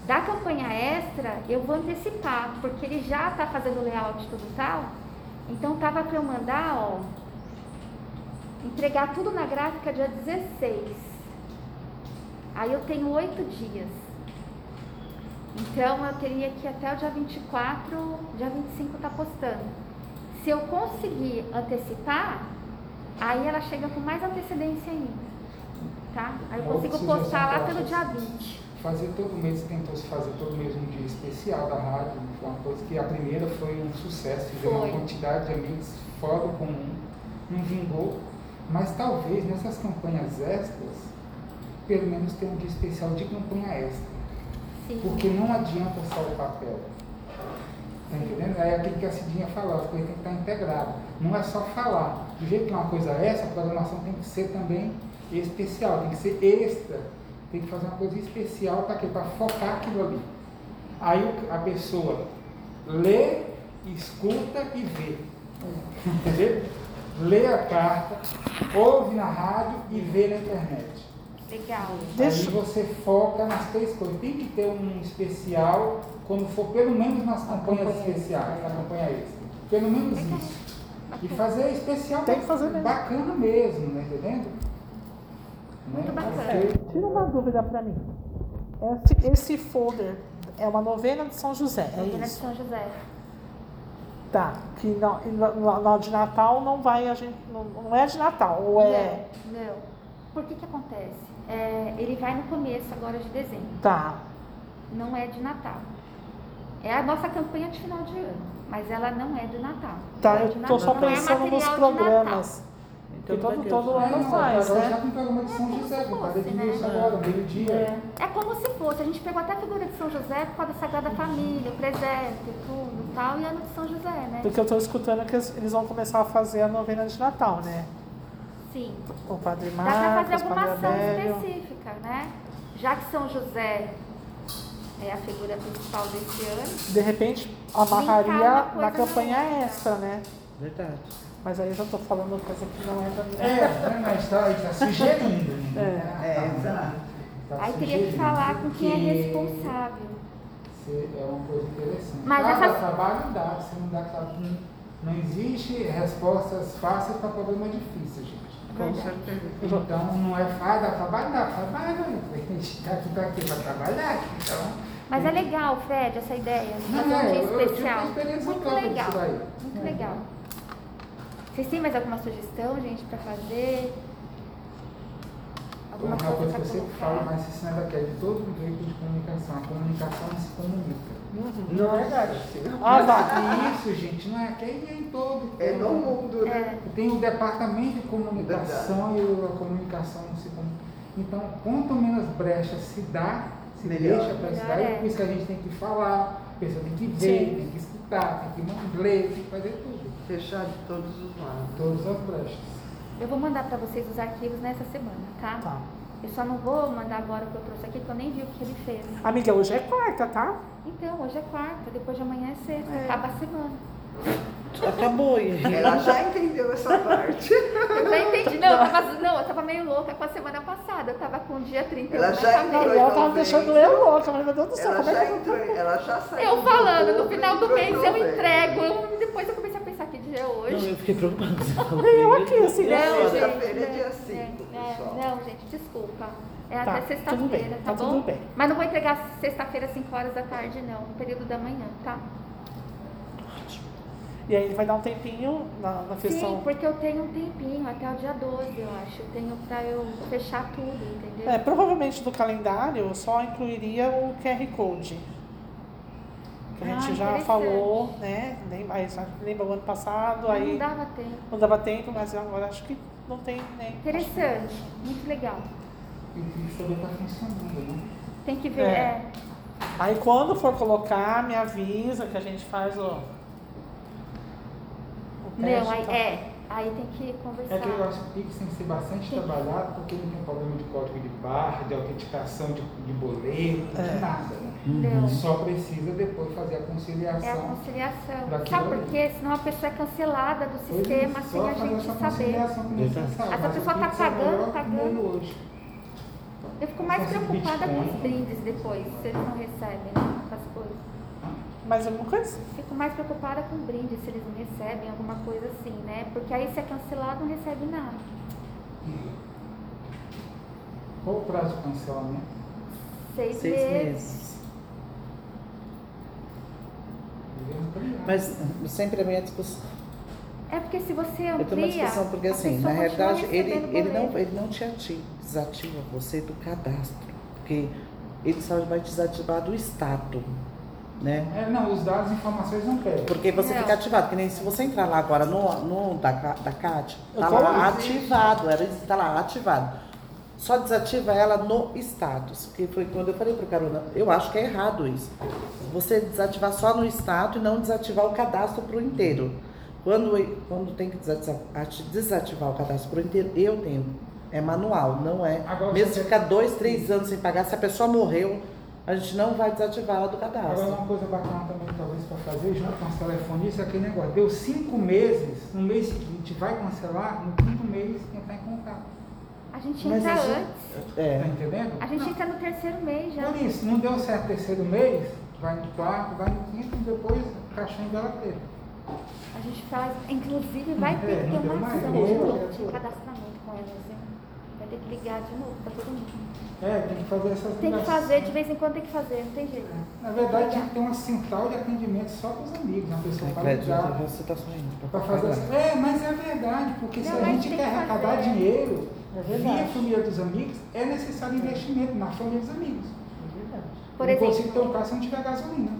Da campanha extra, eu vou antecipar, porque ele já está fazendo layout tudo tal. Então tava para eu mandar, ó, entregar tudo na gráfica dia 16. Aí eu tenho oito dias. Então eu teria que até o dia 24, dia 25 tá postando. Se eu conseguir antecipar, aí ela chega com mais antecedência ainda. Tá? Aí eu consigo postar lá pelo dia acho. 20. Fazer todo mês, tentou se fazer todo mês um dia especial da rádio, foi uma coisa que a primeira foi um sucesso, Foi. uma quantidade de amigos fora do comum, não vingou, mas talvez nessas campanhas extras, pelo menos tenha um dia especial de campanha extra, Sim. porque não adianta só o papel. Tá entendendo? É aquilo que a Cidinha falou, as coisas têm que estar integradas. Não é só falar. Do jeito que é uma coisa é essa, a programação tem que ser também especial, tem que ser extra. Tem que fazer uma coisa especial para quê? Para focar aquilo ali. Aí a pessoa lê, escuta e vê. Entendeu? Lê a carta, ouve na rádio e vê na internet. Legal. Deixa- Aí você foca nas três coisas. Tem que ter um especial quando for pelo menos nas campanhas campanha especiais, na campanha extra. Pelo menos isso. E fazer especial Tem que fazer mesmo. bacana mesmo, né? Entendendo? Muito Né? bacana. Porque- Tira uma dúvida para mim. Esse, esse folder é uma novena de São José, é Novena de isso? São José. Tá. Que não, no, no- no de Natal não vai, a gente. Não, não é de Natal, ou é. Não, não. Por que que acontece? É, ele vai no começo agora de dezembro. Tá. Não é de Natal. É a nossa campanha de final de ano, mas ela não é de Natal. Tá, é eu de tô Natal. só é pensando nos material de programas. Então, Que todo- todo ano Não, faz, né? já tem programa de São É como José, fosse, de né? agora, meio-dia. É. É como se fosse, a gente pegou até a figura de São José por causa da Sagrada Família, o presépio, tudo e tal, e ano de São José, né? Porque eu tô escutando que eles eles vão começar a fazer a novena de Natal, né? Sim. O Padre Dá para fazer Marcos, alguma Padre ação Abélio. específica, né? Já que São José é a figura principal desse ano, De repente, amarraria na campanha outra. extra, né? Verdade. Mas aí eu já tô falando coisa que não é da minha. É, né, mas está tá sugerindo. né? É. É, exato. Tá aí teria que falar com quem é que responsável. se- É uma coisa interessante. Mas ah, essa- trabalho dá, você não dá trabalho. Não, não existe respostas fáceis para problema difícil, gente. Com certeza. Então não é fácil, dá trabalho, dá trabalho. A gente está aqui para trabalhar, então. Mas é legal, Fred, essa ideia de Não, fazer um é, dia eu- eu tive especial. uma Muito legal. Muito É. legal. Vocês têm mais alguma sugestão, gente, para fazer? Alguma Uma coisa que eu sempre falo, mas esse negócio aqui é de todo veículo de comunicação. A comunicação se comunica. Não é verdade. Ah, tá. Isso, gente, não é aqui é em todo. É no mundo, né? É, Tem o departamento de comunicação e o- a comunicação não se comunica. Então, quanto menos brechas se dá, se Melhor. deixa para Melhor estudar, é. por isso que a gente tem que falar, a pessoa tem que ver, Sim. tem que escutar, tem que ler, tem que fazer tudo. Fechar de todos os lados. Todas as brechas. Eu vou mandar para vocês os arquivos nessa semana, tá? Tá. Eu só não vou mandar agora o que eu trouxe aqui, porque eu nem vi o que ele fez. Amiga, hoje é quarta, tá? Então, hoje é quarta, depois de amanhã é sexta, acaba a semana. Acabou, e Ela já entendeu essa parte. Eu já entendi. Não, eu tava, não, eu tava meio louca com a semana passada. Eu tava com o dia 31 Ela já entrou. Ela tava deixando eu louca, mas meu Deus do céu, Ela é já entrou, ela já saiu. Eu do falando, no final do mês eu entrego. Eu- Depois eu comecei é Não, hoje. eu fiquei preocupada você. Eu aqui, assim, Não, né? gente. Sexta-feira é não, dia cinco, é, pessoal. Não, gente, desculpa. É Tá, até tudo bem, sexta-feira, tá tá, bom? tudo bem. Mas não vou entregar sexta-feira, 5 horas da tarde, não. No período da manhã, tá? E aí ele vai dar um tempinho na, na questão. Sim, porque eu tenho um tempinho, até o dia 12, eu acho. Eu tenho pra eu fechar tudo, entendeu? É, provavelmente do calendário eu só incluiria o QR Code. Que a Ah, gente já interessante. falou, né? Mais, lembra o ano passado, Mas aí não dava tempo. não dava tempo, mas agora acho que não tem nem. Interessante, muito legal. E tem que saber tá funcionando, né? Tem que ver, É. é. Aí quando for colocar, me avisa que a gente faz o. o teste, Não, aí tá? é. Aí tem que conversar. É que eu acho que o Pix tem que ser bastante trabalhado porque não tem problema de código de barra, de autenticação de, de boleto, É. de nada. Né? Não. Só precisa depois fazer a É a conciliação. conciliação. Sabe por quê? Senão a pessoa é cancelada do é, sistema só sem a fazer gente essa saber. conciliação necessária. Essa pessoa tá Pix é pagando, pagando. hoje. Eu fico mais preocupada com os brindes depois, se eles não recebem, né? Com as coisas. Mais alguma coisa? Fico mais preocupada com brindes, se eles não recebem, alguma coisa assim, né? Porque aí se é cancelado, não recebe nada. Qual o prazo de cancelamento? Seis, Seis meses. meses. Mas sempre a minha discussão. É porque se você amplia, Eu tenho uma discussão porque assim, na realidade, ele, ele, não, ele não te ativa, desativa você do cadastro. Porque ele só vai desativar do status. Né? É, não, os dados e informações não pegam. Porque você Não. fica ativado, que nem se você entrar lá agora no, no da, da CAT, tá lá lá. ativado, era tá lá ativado. Só desativa ela no status, que foi quando eu falei pro Carona, eu acho que é errado isso. Você desativar só no status e não desativar o cadastro pro inteiro. Quando, quando tem que desativar, ati- desativar o cadastro pro inteiro, eu tenho. É manual, não é. Agora Mesmo você- se ficar dois, três anos sem pagar, se a pessoa morreu, a gente não vai desativar ela do Agora, cadastro. uma coisa bacana também, talvez, para fazer, junto com os telefonistas, é aquele negócio. Deu cinco meses, no mês seguinte vai cancelar, no quinto mês entrar em contato. A gente Mas entra isso- antes. Tá É. entendendo? A gente entra no terceiro mês já. Por isso, não deu certo o terceiro mês, vai no quarto, vai no quinto, e depois caixão em vela preta. A gente faz, inclusive vai É, ter que ter não uma ação não de cadastramento com elas. hein? Vai ter que ligar de novo para todo mundo. É, tem que fazer essas Tem que fazer, de vez em quando tem que fazer, não tem jeito. Na verdade, tinha que ter uma central de atendimento só para os amigos, uma pessoa para Crédito, ligar. você tá saindo. Para fazer essa- É, mas é verdade, porque se a gente quer que arrecadar dinheiro É via família dos amigos, é necessário investimento na família dos amigos. É verdade. Por não consigo ter exemplo, um carro se não tiver gasolina.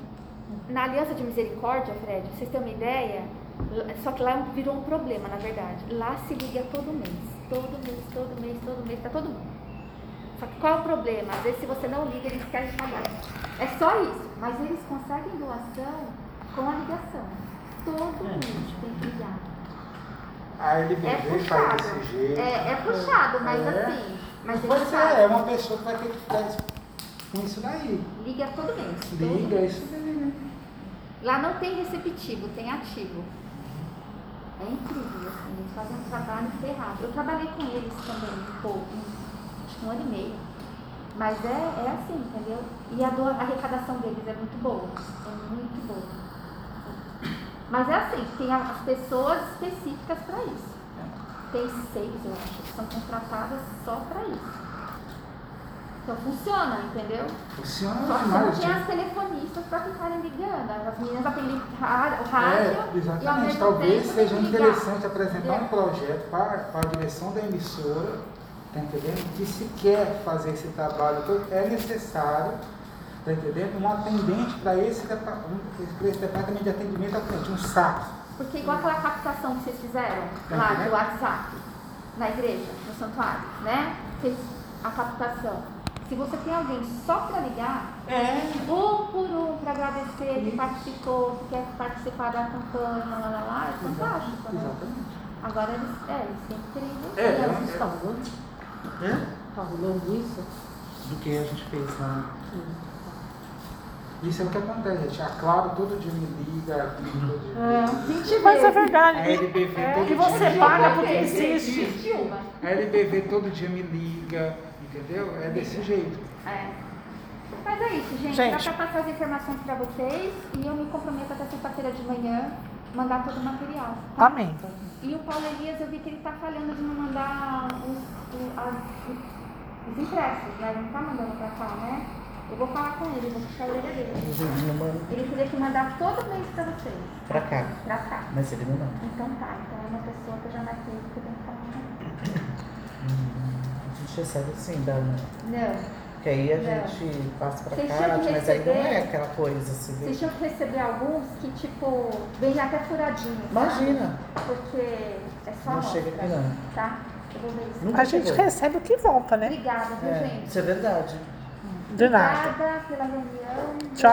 na Aliança de Misericórdia, Fred, pra vocês terem uma ideia, só que lá virou um problema, na verdade. Lá se liga todo mês. Todo mês, todo mês, todo mês, tá todo mundo. Só que qual é o problema? Às vezes se você não liga, eles querem pagar. É só isso. Mas eles conseguem doação com a ligação. Todo mês tem que ligar. A LBV É faz puxado. desse jeito. É, é puxado, mas É. assim. Mas Pois é, é uma pessoa que vai ter que ficar com isso daí. Liga todo mês. todo Liga, mês. isso daí. né? Lá não tem receptivo, tem ativo. É incrível, assim, eles fazem um trabalho ferrado. Eu trabalhei com eles também um pouco, um- ano e meio. Mas é, é assim, entendeu? E a, do- a arrecadação deles é muito boa. É muito boa. Mas é assim, tem as pessoas específicas para isso. Tem seis, eu acho, que são contratadas só para isso. Então funciona, entendeu? Funciona Só demais. tem as telefonistas para ficarem ligando. As meninas atendem o rádio É, e exatamente. Talvez seja interessante apresentar um projeto para, para a direção da emissora, tá entendendo? Que se quer fazer esse trabalho, todo, é necessário, tá entendendo? Um atendente para esse, pra esse departamento de atendimento ao cliente, um saco. Porque igual aquela captação que vocês fizeram Tá lá do WhatsApp, na igreja, no santuário, né? Fez a captação. Se você tem alguém só para ligar, É. um por um, para agradecer que participou, que quer participar da campanha, lá, lá, lá, é fantástico, né? Exatamente. Agora eles, é, eles têm que ter. É, E é, elas estão rolando? Hã? Tá rolando isso? Do que a gente fez lá. Isso é o que acontece, gente. A Claro todo dia me liga, todo dia. É. Mas é A verdade. LBV É, todo e você dia. paga porque existe. Existe uma. A LBV todo dia me liga, entendeu? É desse jeito. É. Mas é isso, gente. Gente. Dá pra passar as informações pra vocês e eu me comprometo até sexta-feira de manhã mandar todo o material. tá? Amém. E o Paulo Elias, eu vi que ele tá falhando de não mandar os, o- as- os- os impressos, né? Ele não tá mandando pra cá, né? Eu vou falar com ele, vou puxar a orelha dele. Ele teria que mandar todo mês pra vocês. Pra cá. Pra cá. Mas ele não manda. Então tá, então é uma pessoa que eu já marquei que eu tenho que falar com ele. A gente recebe sim, dá uma. Não. Que aí a Não. gente passa pra Vocês que mas aí não é aquela coisa assim. Vocês tinham que receber alguns que, tipo, vem até furadinho. sabe? Imagina. Porque é só Não chega aqui, não. Tá? Eu vou ver isso. Nunca A gente chegou. recebe o que volta, né? Obrigada, viu, É, gente? isso é verdade. De nada. Obrigada pela reunião. Tchau.